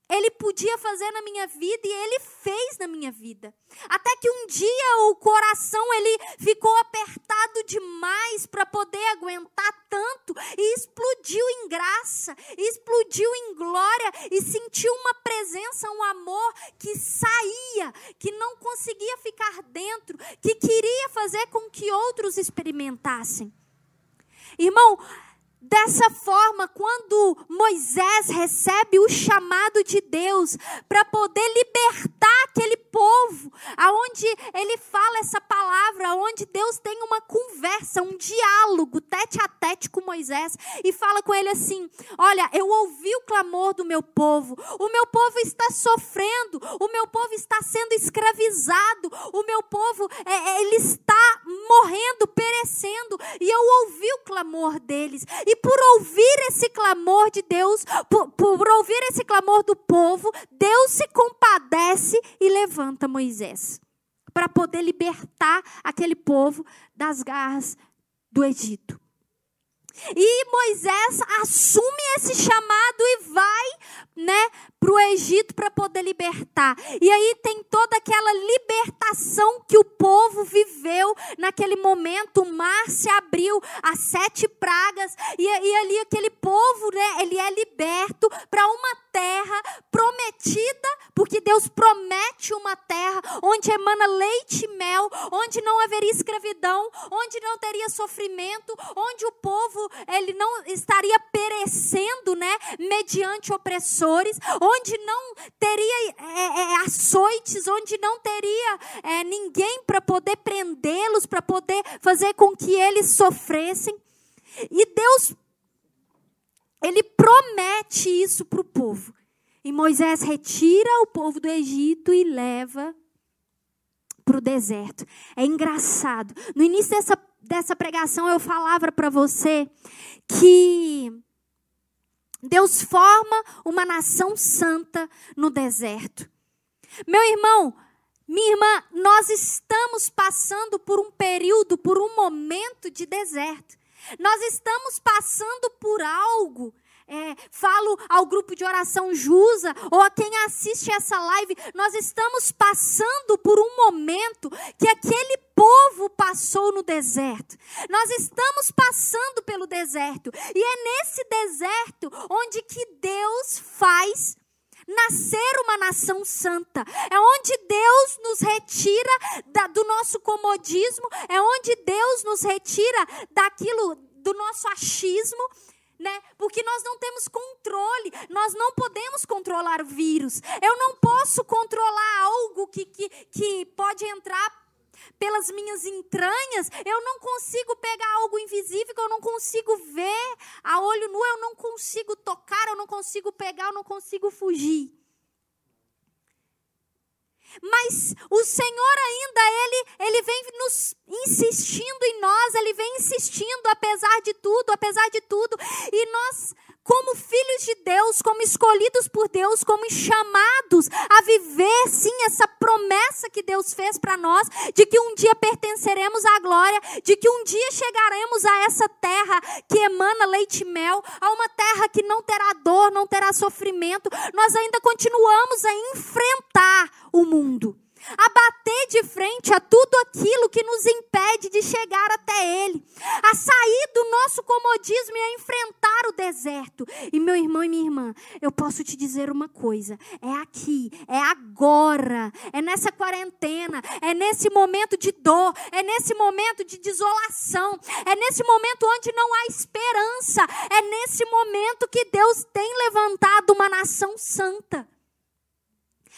ele podia fazer na minha vida e ele fez na minha vida. Até que um dia o coração ele ficou apertado demais para poder aguentar tanto e explodiu em graça, explodiu em glória e sentiu uma presença, um amor que saía, que não conseguia ficar dentro, que queria fazer com que outros experimentassem. Irmão, Dessa forma, quando Moisés recebe o chamado de Deus para poder libertar aquele povo, aonde ele fala essa palavra, onde Deus tem uma conversa, um diálogo tete a tete com Moisés e fala com ele assim: Olha, eu ouvi o clamor do meu povo, o meu povo está sofrendo, o meu povo está sendo escravizado, o meu povo é, é ele está morrendo, perecendo, e eu ouvi o clamor deles. E por ouvir esse clamor de Deus, por, por ouvir esse clamor do povo, Deus se compadece e levanta Moisés para poder libertar aquele povo das garras do Egito. E Moisés assume esse chamado e vai, né, para o Egito para poder libertar. E aí tem toda aquela libertação que o povo viveu naquele momento. O mar se abriu, as sete pragas, e, e ali aquele povo, né, ele é liberto para uma terra prometida, porque Deus promete uma terra onde emana leite e mel, onde não haveria escravidão, onde não teria sofrimento, onde o povo ele não estaria perecendo, né, mediante onde não teria é, é, açoites, onde não teria é, ninguém para poder prendê-los, para poder fazer com que eles sofressem. E Deus, Ele promete isso para o povo. E Moisés retira o povo do Egito e leva para o deserto. É engraçado. No início dessa, dessa pregação, eu falava para você que Deus forma uma nação santa no deserto. Meu irmão, minha irmã, nós estamos passando por um período, por um momento de deserto. Nós estamos passando por algo é, falo ao grupo de oração Jusa, ou a quem assiste essa live, nós estamos passando por um momento que aquele povo passou no deserto. Nós estamos passando pelo deserto. E é nesse deserto onde que Deus faz nascer uma nação santa. É onde Deus nos retira da, do nosso comodismo, é onde Deus nos retira daquilo do nosso achismo né? Porque nós não temos controle, nós não podemos controlar vírus. Eu não posso controlar algo que, que, que pode entrar pelas minhas entranhas, eu não consigo pegar algo invisível que eu não consigo ver a olho nu, eu não consigo tocar, eu não consigo pegar, eu não consigo fugir. Mas o Senhor ainda, Ele, Ele vem nos insistindo em nós, Ele vem insistindo apesar de tudo, apesar de tudo. E nós como filhos de Deus, como escolhidos por Deus, como chamados a viver sim essa promessa que Deus fez para nós, de que um dia pertenceremos à glória, de que um dia chegaremos a essa terra que emana leite e mel, a uma terra que não terá dor, não terá sofrimento. Nós ainda continuamos a enfrentar o mundo a bater de frente a tudo aquilo que nos impede de chegar até Ele, a sair do nosso comodismo e a enfrentar o deserto. E meu irmão e minha irmã, eu posso te dizer uma coisa: é aqui, é agora, é nessa quarentena, é nesse momento de dor, é nesse momento de desolação, é nesse momento onde não há esperança, é nesse momento que Deus tem levantado uma nação santa.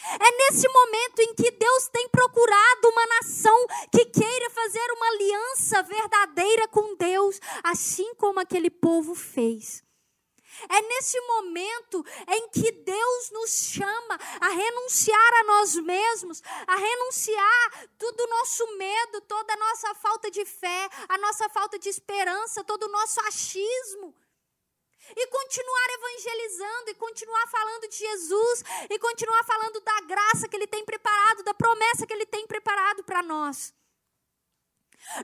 É nesse momento em que Deus tem procurado uma nação que queira fazer uma aliança verdadeira com Deus, assim como aquele povo fez. É nesse momento em que Deus nos chama a renunciar a nós mesmos, a renunciar todo o nosso medo, toda a nossa falta de fé, a nossa falta de esperança, todo o nosso achismo e continuar evangelizando, e continuar falando de Jesus, e continuar falando da graça que Ele tem preparado, da promessa que Ele tem preparado para nós.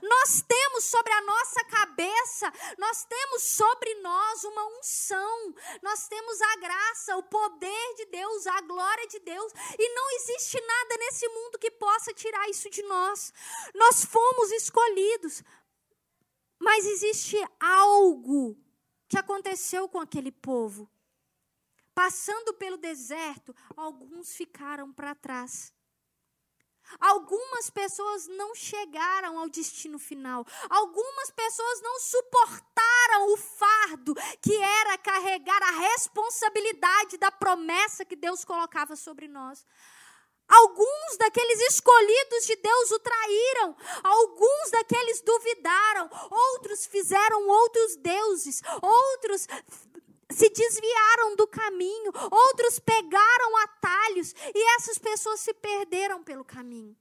Nós temos sobre a nossa cabeça, nós temos sobre nós uma unção, nós temos a graça, o poder de Deus, a glória de Deus, e não existe nada nesse mundo que possa tirar isso de nós. Nós fomos escolhidos, mas existe algo que aconteceu com aquele povo. Passando pelo deserto, alguns ficaram para trás. Algumas pessoas não chegaram ao destino final. Algumas pessoas não suportaram o fardo que era carregar a responsabilidade da promessa que Deus colocava sobre nós. Alguns daqueles escolhidos de Deus o traíram, alguns daqueles duvidaram, outros fizeram outros deuses, outros se desviaram do caminho, outros pegaram atalhos e essas pessoas se perderam pelo caminho.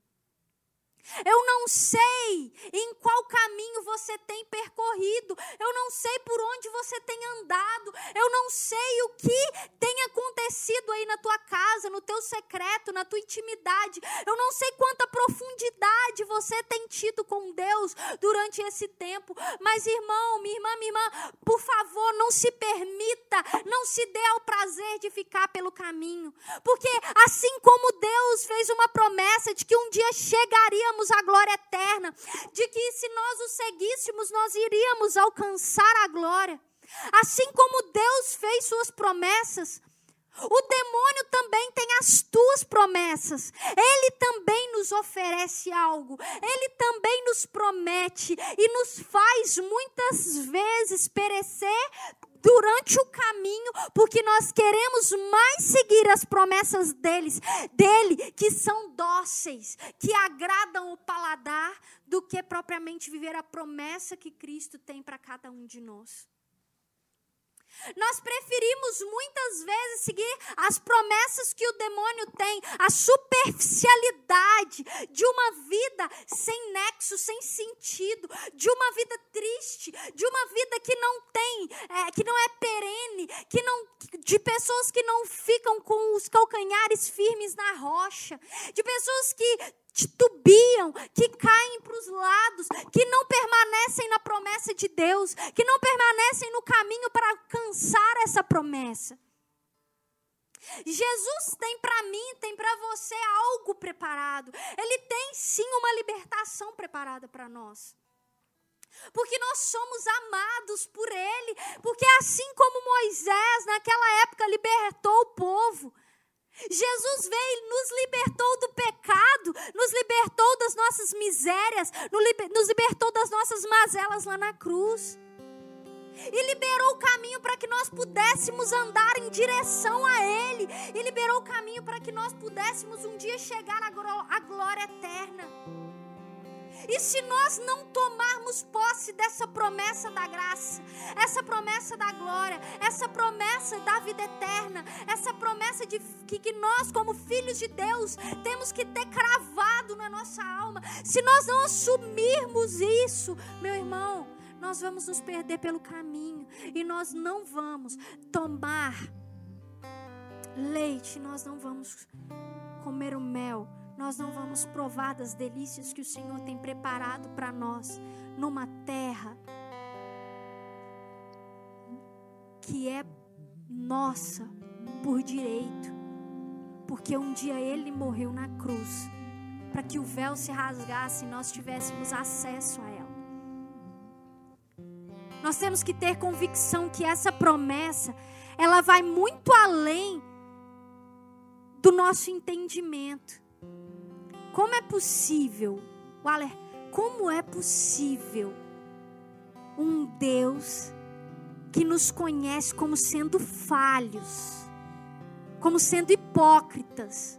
Eu não sei em qual caminho você tem percorrido. Eu não sei por onde você tem andado. Eu não sei o que tem acontecido aí na tua casa, no teu secreto, na tua intimidade. Eu não sei quanta profundidade você tem tido com Deus durante esse tempo. Mas, irmão, minha irmã, minha irmã, por favor, não se permita, não se dê ao prazer de ficar pelo caminho. Porque assim como Deus fez uma promessa de que um dia chegaríamos a glória eterna, de que se nós o seguíssemos, nós iríamos alcançar a glória. Assim como Deus fez suas promessas, o demônio também tem as tuas promessas. Ele também nos oferece algo. Ele também nos promete e nos faz muitas vezes perecer durante o caminho, porque nós queremos mais seguir as promessas deles, dele, que são dóceis, que agradam o paladar, do que propriamente viver a promessa que Cristo tem para cada um de nós. Nós preferimos muitas vezes seguir as promessas que o demônio tem, a superficialidade de uma vida sem nexo, sem sentido, de uma vida triste, de uma vida que não tem, é, que não é perene, que não, de pessoas que não ficam com os calcanhares firmes na rocha, de pessoas que titubeam, que caem para os lados, que não permanecem na promessa de Deus, que não permanecem no caminho para alcançar essa promessa. Jesus tem para mim, tem para você algo preparado. Ele tem sim uma libertação preparada para nós. Porque nós somos amados por Ele. Porque assim como Moisés, naquela época, libertou o povo, Jesus veio, nos libertou do pecado, nos libertou das nossas misérias, nos libertou das nossas mazelas lá na cruz. E liberou o caminho para que nós pudéssemos andar em direção a Ele. E liberou o caminho para que nós pudéssemos um dia chegar à glória eterna. E se nós não tomarmos posse dessa promessa da graça, essa promessa da glória, essa promessa da vida eterna, essa promessa de que, que nós, como filhos de Deus, temos que ter cravado na nossa alma, se nós não assumirmos isso, meu irmão, nós vamos nos perder pelo caminho e nós não vamos tomar leite, nós não vamos comer o mel, nós não vamos provar das delícias que o Senhor tem preparado para nós numa terra que é nossa por direito, porque um dia Ele morreu na cruz para que o véu se rasgasse e nós tivéssemos acesso a ela. Nós temos que ter convicção que essa promessa, ela vai muito além do nosso entendimento. Como é possível, Waller, como é possível um Deus que nos conhece como sendo falhos, como sendo hipócritas,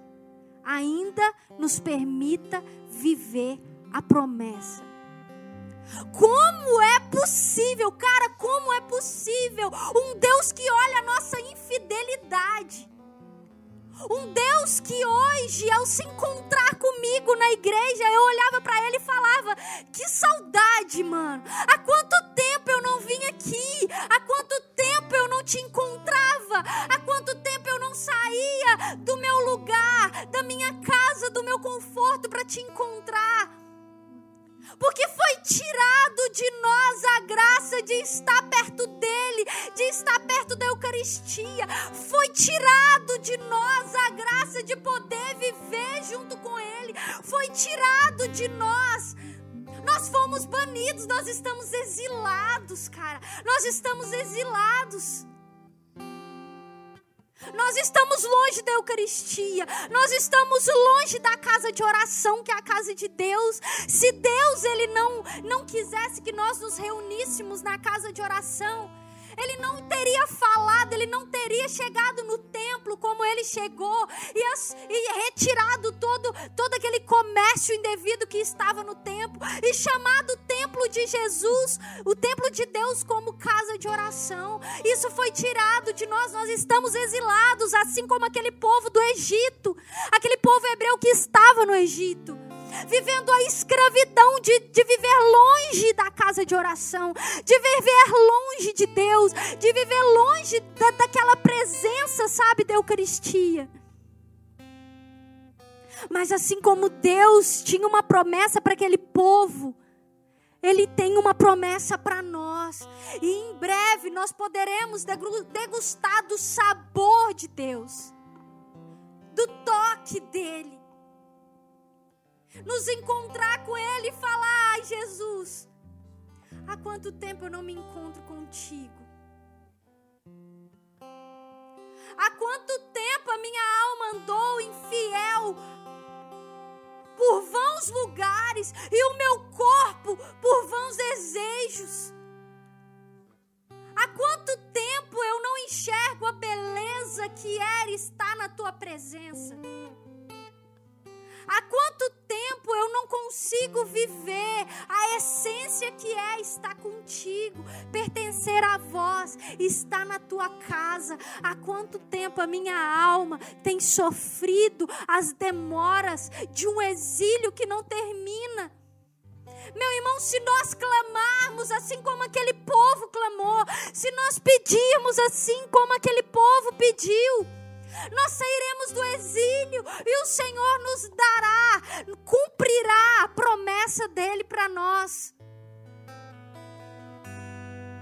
ainda nos permita viver a promessa. Como é possível, cara, como é possível um Deus que olha a nossa infidelidade? Um Deus que hoje, ao se encontrar comigo na igreja, eu olhava para ele e falava: Que saudade, mano. Há quanto tempo eu não vim aqui? Há quanto tempo eu não te encontrava? Há quanto tempo eu não saía do meu lugar, da minha casa, do meu conforto para te encontrar? Porque foi tirado de nós a graça de estar perto dele, de estar perto da Eucaristia. Foi tirado de nós a graça de poder viver junto com ele. Foi tirado de nós. Nós fomos banidos, nós estamos exilados, cara. Nós estamos exilados. Nós estamos longe da Eucaristia, nós estamos longe da casa de oração, que é a casa de Deus. Se Deus ele não não quisesse que nós nos reuníssemos na casa de oração, ele não teria falado, ele não teria chegado no templo como ele chegou e, as, e retirado todo, todo aquele comércio indevido que estava no templo e chamado o templo de Jesus, o templo de Deus, como casa de oração. Isso foi tirado de nós, nós estamos exilados, assim como aquele povo do Egito, aquele povo hebreu que estava no Egito vivendo a escravidão de, de viver longe da casa de oração, de viver longe de Deus, de viver longe da, daquela presença, sabe, da Eucaristia. Mas assim como Deus tinha uma promessa para aquele povo, Ele tem uma promessa para nós. E em breve nós poderemos degustar do sabor de Deus, do toque dEle nos encontrar com Ele e falar: Ai, Jesus, há quanto tempo eu não me encontro contigo? Há quanto tempo a minha alma andou infiel por vãos lugares e o meu corpo por vãos desejos? Há quanto tempo eu não enxergo a beleza que era estar na tua presença? Há quanto tempo eu não consigo viver a essência que é estar contigo, pertencer a vós, estar na tua casa? Há quanto tempo a minha alma tem sofrido as demoras de um exílio que não termina? Meu irmão, se nós clamarmos assim como aquele povo clamou, se nós pedirmos assim como aquele povo pediu, nós sairemos do exílio e o Senhor nos dará, cumprirá a promessa dele para nós.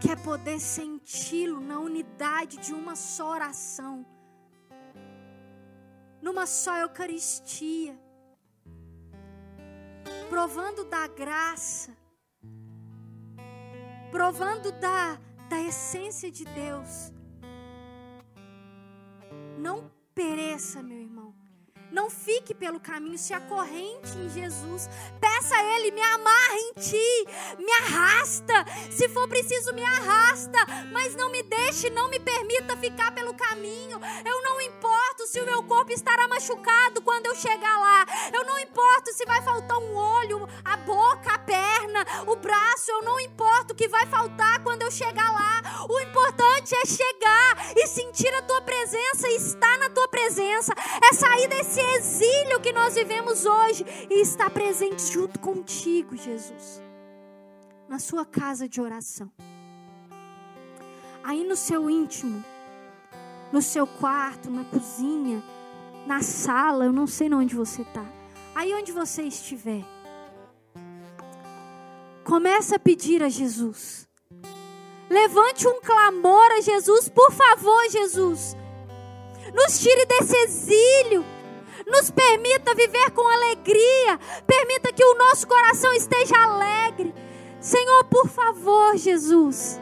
Quer poder senti-lo na unidade de uma só oração, numa só Eucaristia, provando da graça, provando da, da essência de Deus não pereça, meu irmão. Não fique pelo caminho, se acorrente em Jesus. Peça a Ele, me amarra em Ti, me arrasta. Se for preciso, me arrasta. Mas não me deixe, não me permita ficar pelo caminho. Eu não importo se o meu corpo estará machucado quando eu chegar lá. Eu não importo se vai faltar um olho, a boca, a perna, o braço. Eu não importo o que vai faltar quando eu chegar lá. O importante é chegar e sentir a Tua presença, estar na Tua presença. É sair desse exílio que nós vivemos hoje e estar presente junto contigo, Jesus. na sua casa de oração. Aí no seu íntimo, no seu quarto, na cozinha, na sala, eu não sei onde você está. Aí onde você estiver. Começa a pedir a Jesus. Levante um clamor a Jesus, por favor, Jesus. Nos tire desse exílio. Nos permita viver com alegria. Permita que o nosso coração esteja alegre. Senhor, por favor, Jesus.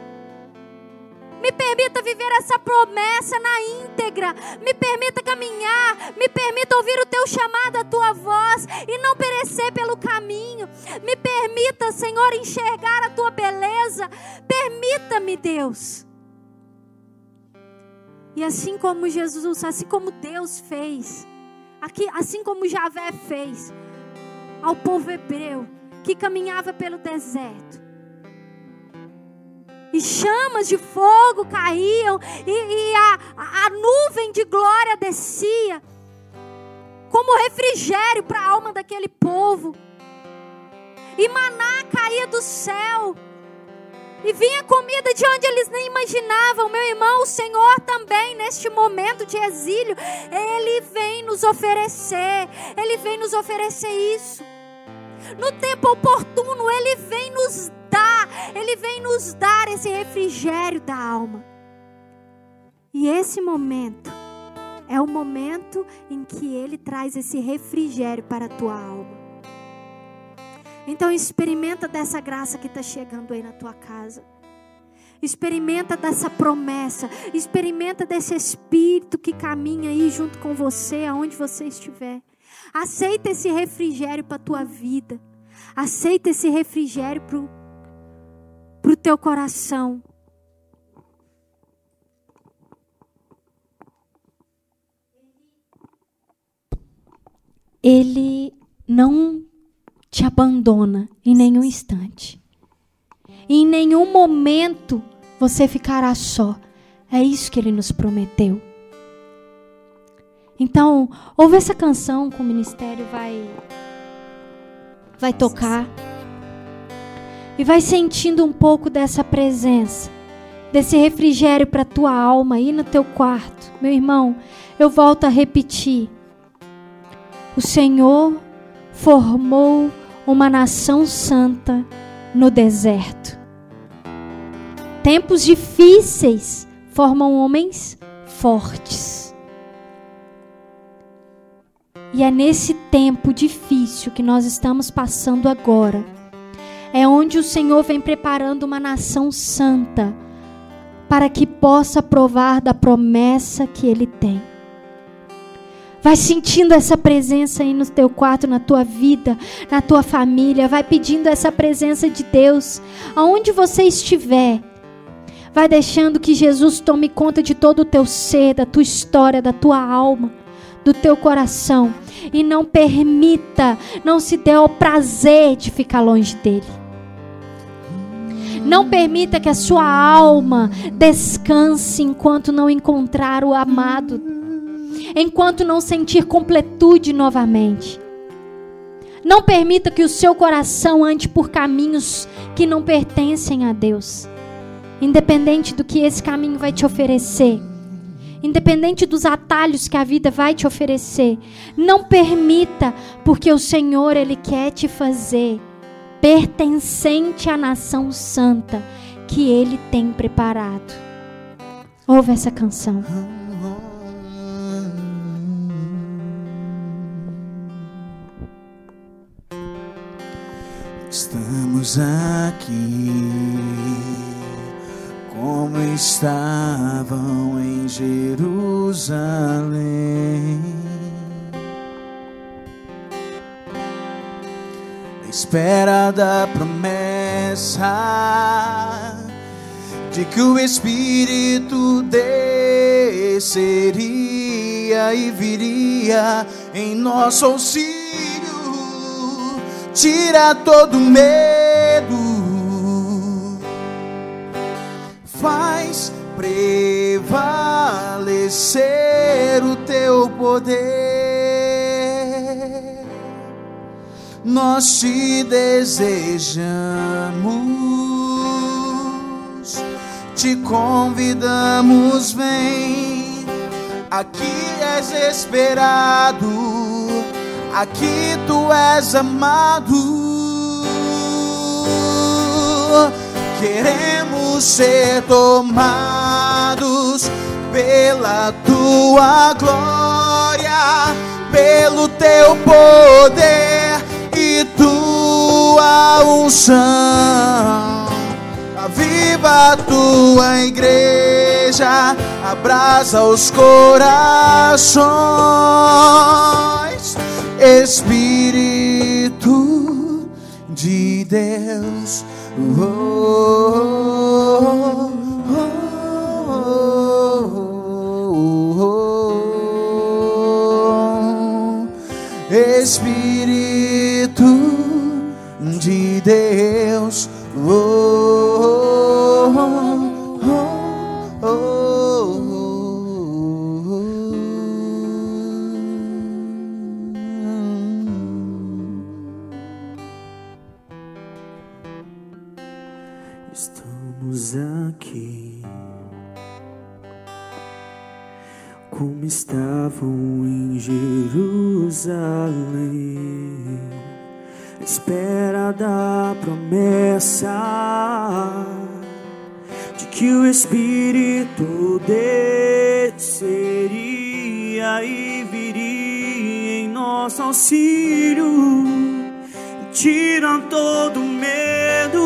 Me permita viver essa promessa na íntegra. Me permita caminhar. Me permita ouvir o teu chamado, a tua voz e não perecer pelo caminho. Me permita, Senhor, enxergar a tua beleza. Permita-me, Deus. E assim como Jesus, assim como Deus fez, aqui, assim como Javé fez ao povo hebreu que caminhava pelo deserto, e chamas de fogo caíam, e, e a, a, nuvem de glória descia, como refrigério para a alma daquele povo, e maná caía do céu, e vinha comida de onde eles nem imaginavam. Meu irmão, o Senhor também, neste momento de exílio, Ele vem nos oferecer, Ele vem nos oferecer isso. No tempo oportuno, Ele vem nos dar, Ele vem nos dar esse refrigério da alma. E esse momento é o momento em que Ele traz esse refrigério para a tua alma. Então experimenta dessa graça que está chegando aí na tua casa. Experimenta dessa promessa. Experimenta desse Espírito que caminha aí junto com você, aonde você estiver. Aceita esse refrigério para a tua vida. Aceita esse refrigério para o teu coração. Ele não te abandona em nenhum instante. Em nenhum momento você ficará só. É isso que ele nos prometeu. Então, ouve essa canção que o ministério vai vai tocar. E vai sentindo um pouco dessa presença, desse refrigério para tua alma aí no teu quarto. Meu irmão, eu volto a repetir. O Senhor formou uma nação santa no deserto. Tempos difíceis formam homens fortes. E é nesse tempo difícil que nós estamos passando agora. É onde o Senhor vem preparando uma nação santa para que possa provar da promessa que Ele tem. Vai sentindo essa presença aí no teu quarto, na tua vida, na tua família. Vai pedindo essa presença de Deus. Aonde você estiver. Vai deixando que Jesus tome conta de todo o teu ser, da tua história, da tua alma, do teu coração. E não permita, não se dê ao prazer de ficar longe dele. Não permita que a sua alma descanse enquanto não encontrar o amado enquanto não sentir completude novamente. Não permita que o seu coração ande por caminhos que não pertencem a Deus. Independente do que esse caminho vai te oferecer, independente dos atalhos que a vida vai te oferecer, não permita, porque o Senhor ele quer te fazer pertencente à nação santa que ele tem preparado. Ouve essa canção. Estamos aqui como estavam em Jerusalém. Espera da promessa de que o Espírito desceria e viria em nosso auxílio tira todo medo, faz prevalecer o teu poder. Nós te desejamos, te convidamos, vem. Aqui és esperado, aqui tu és amado. Queremos ser tomados pela tua glória, pelo teu poder tua unção. Aviva a tua igreja, abraça os corações, Espírito de Deus. Oh, oh, de Deus. Estamos aqui. Como estavam em Jerusalém, espera da promessa de que o Espírito desceria e viria em nosso auxílio, tira todo medo.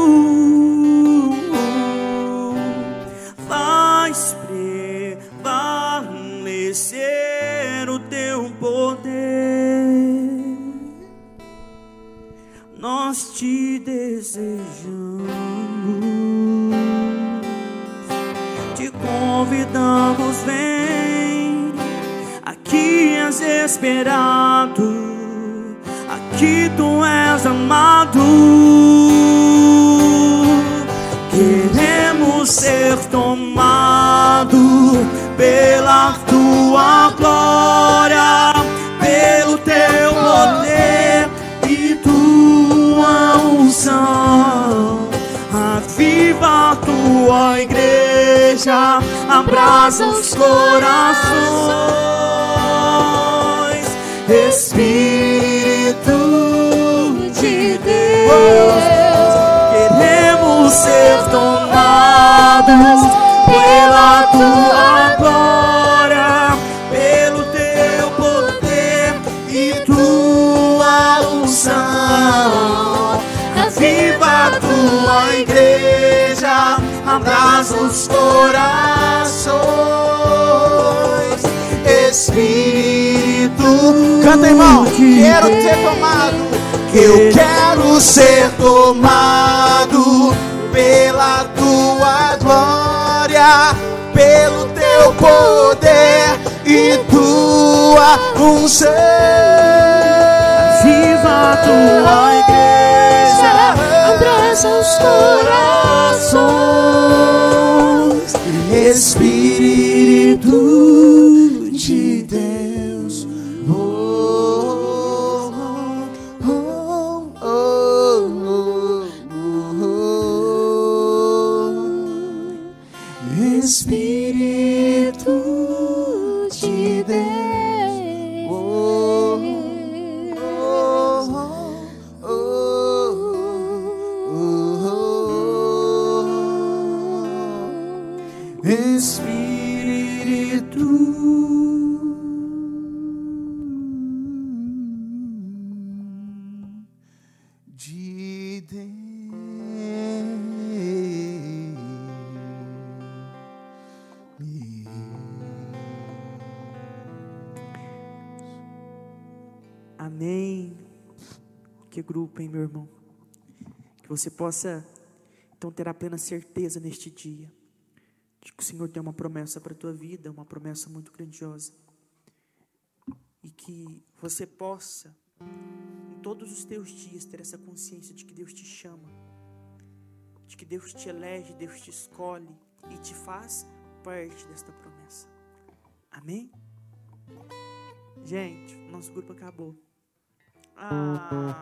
Faz prevalecer o teu poder. Nós te desejamos, te convidamos, vem. Aqui és esperado, aqui tu és amado. Queremos ser tomado pela tua glória, Aviva a tua igreja, abraça os corações, Espírito de Deus. Queremos ser tomados corações, Espírito. Canta, irmão. Quero ser tomado. Eu quero ser tomado pela tua glória, pelo teu poder e tua unção. Viva a tua Que grupo, hein, meu irmão? Que você possa, então, ter a plena certeza neste dia de que o Senhor tem uma promessa para a tua vida, uma promessa muito grandiosa. E que você possa, em todos os teus dias, ter essa consciência de que Deus te chama, de que Deus te elege, Deus te escolhe e te faz parte desta promessa. Amém? Gente, nosso grupo acabou. Ah,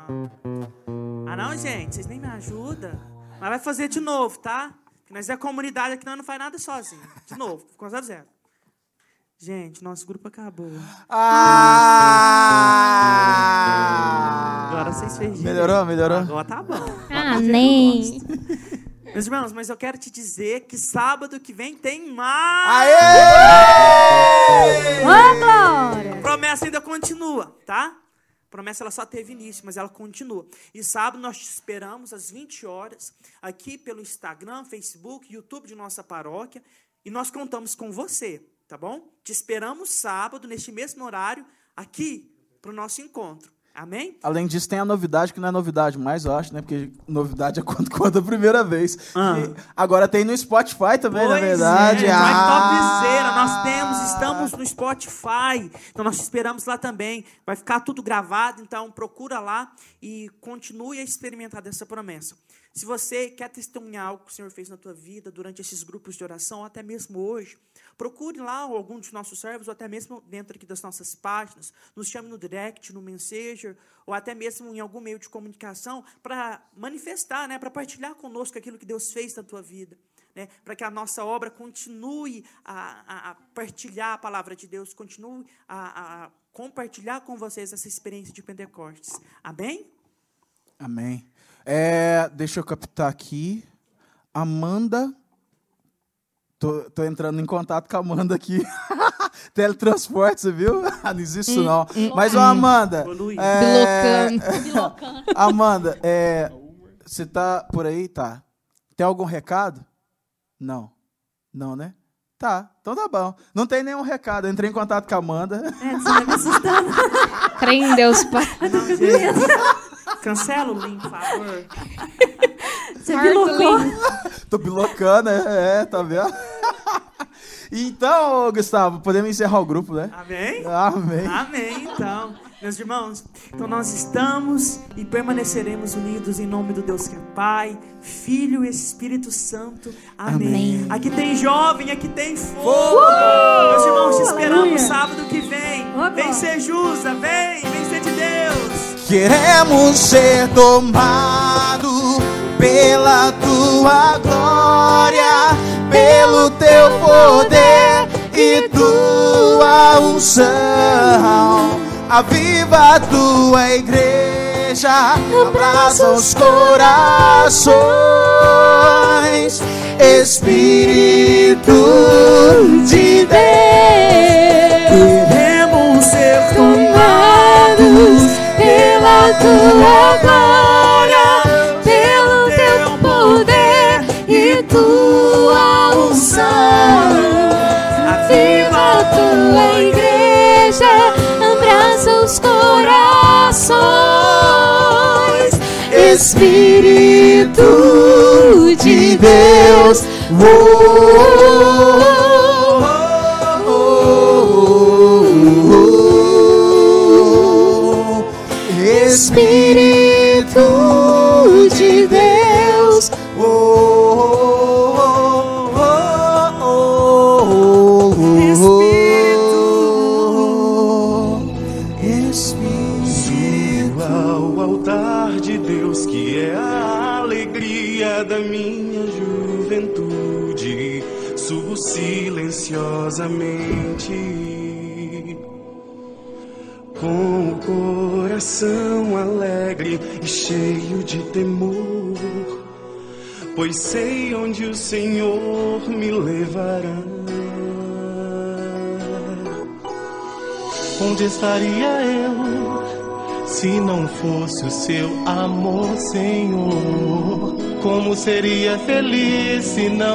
ah não, gente, vocês nem me ajudam. Mas vai fazer de novo, tá? Que nós é comunidade aqui, nós não faz nada sozinho. De novo, ficou 0 zero. Gente, nosso grupo acabou. Ah! Agora vocês fez Melhorou, melhorou? Agora tá bom. Amém. Meus irmãos, mas eu quero te dizer que sábado que vem tem mais. Aê! Ô, glória! A promessa ainda continua, tá? Promessa ela só teve início, mas ela continua. E sábado nós te esperamos às 20 horas aqui pelo Instagram, Facebook, YouTube de nossa paróquia e nós contamos com você, tá bom? Te esperamos sábado neste mesmo horário aqui para o nosso encontro. Amém? Além disso, tem a novidade, que não é novidade mais, eu acho, né? Porque novidade é quando conta a primeira vez. Ah. Agora tem no Spotify também, na Pois verdade. É, ah. topzera, nós temos, estamos no Spotify. Então nós te esperamos lá também. Vai ficar tudo gravado, então procura lá e continue a experimentar dessa promessa. Se você quer testemunhar algo que o Senhor fez na tua vida durante esses grupos de oração, até mesmo hoje, procure lá algum dos nossos servos, ou até mesmo dentro aqui das nossas páginas, nos chame no direct, no Messenger, ou até mesmo em algum meio de comunicação, para manifestar, né, para partilhar conosco aquilo que Deus fez na tua vida né, para que a nossa obra continue a, a- a partilhar a palavra de Deus, continue a, a compartilhar com vocês essa experiência de Pentecostes. Amém? Amém. É, deixa eu captar aqui. Amanda. Tô, tô entrando em contato com a Amanda aqui. Teletransporte, você viu? não existe isso, não. Mas, ô, Amanda. Ô, Luiz. é. Amanda, é, você tá por aí? Tá. Tem algum recado? Não. Não, né? Tá, então tá bom. Não tem nenhum recado. Eu entrei em contato com a Amanda. É, você vai me assustando. Crê em Deus, Pai. Não, cancela o link, por favor. Você bilocou. Tô pilocando, é, é, tá vendo? Então, Gustavo, podemos encerrar o grupo, né? Amém? Amém. Amém, então. Meus irmãos, então nós estamos e permaneceremos unidos em nome do Deus que é Pai, Filho e Espírito Santo. Amém. Amém. Aqui tem jovem, aqui tem fogo. Meus irmãos, te esperamos Aleluia. sábado que vem. Vem ser justa, vem, vem ser de. Queremos ser tomados pela tua glória, pelo teu poder e tua unção. Aviva a tua igreja, abraça os corações, Espírito de Deus. Pela tua glória, pelo teu poder e tua unção. Aviva a tua igreja, abraça os corações. Espírito de Deus. Espírito com o coração alegre e cheio de temor, pois sei onde o Senhor me levará. Onde estaria eu se não fosse o seu amor, Senhor? Como seria feliz se não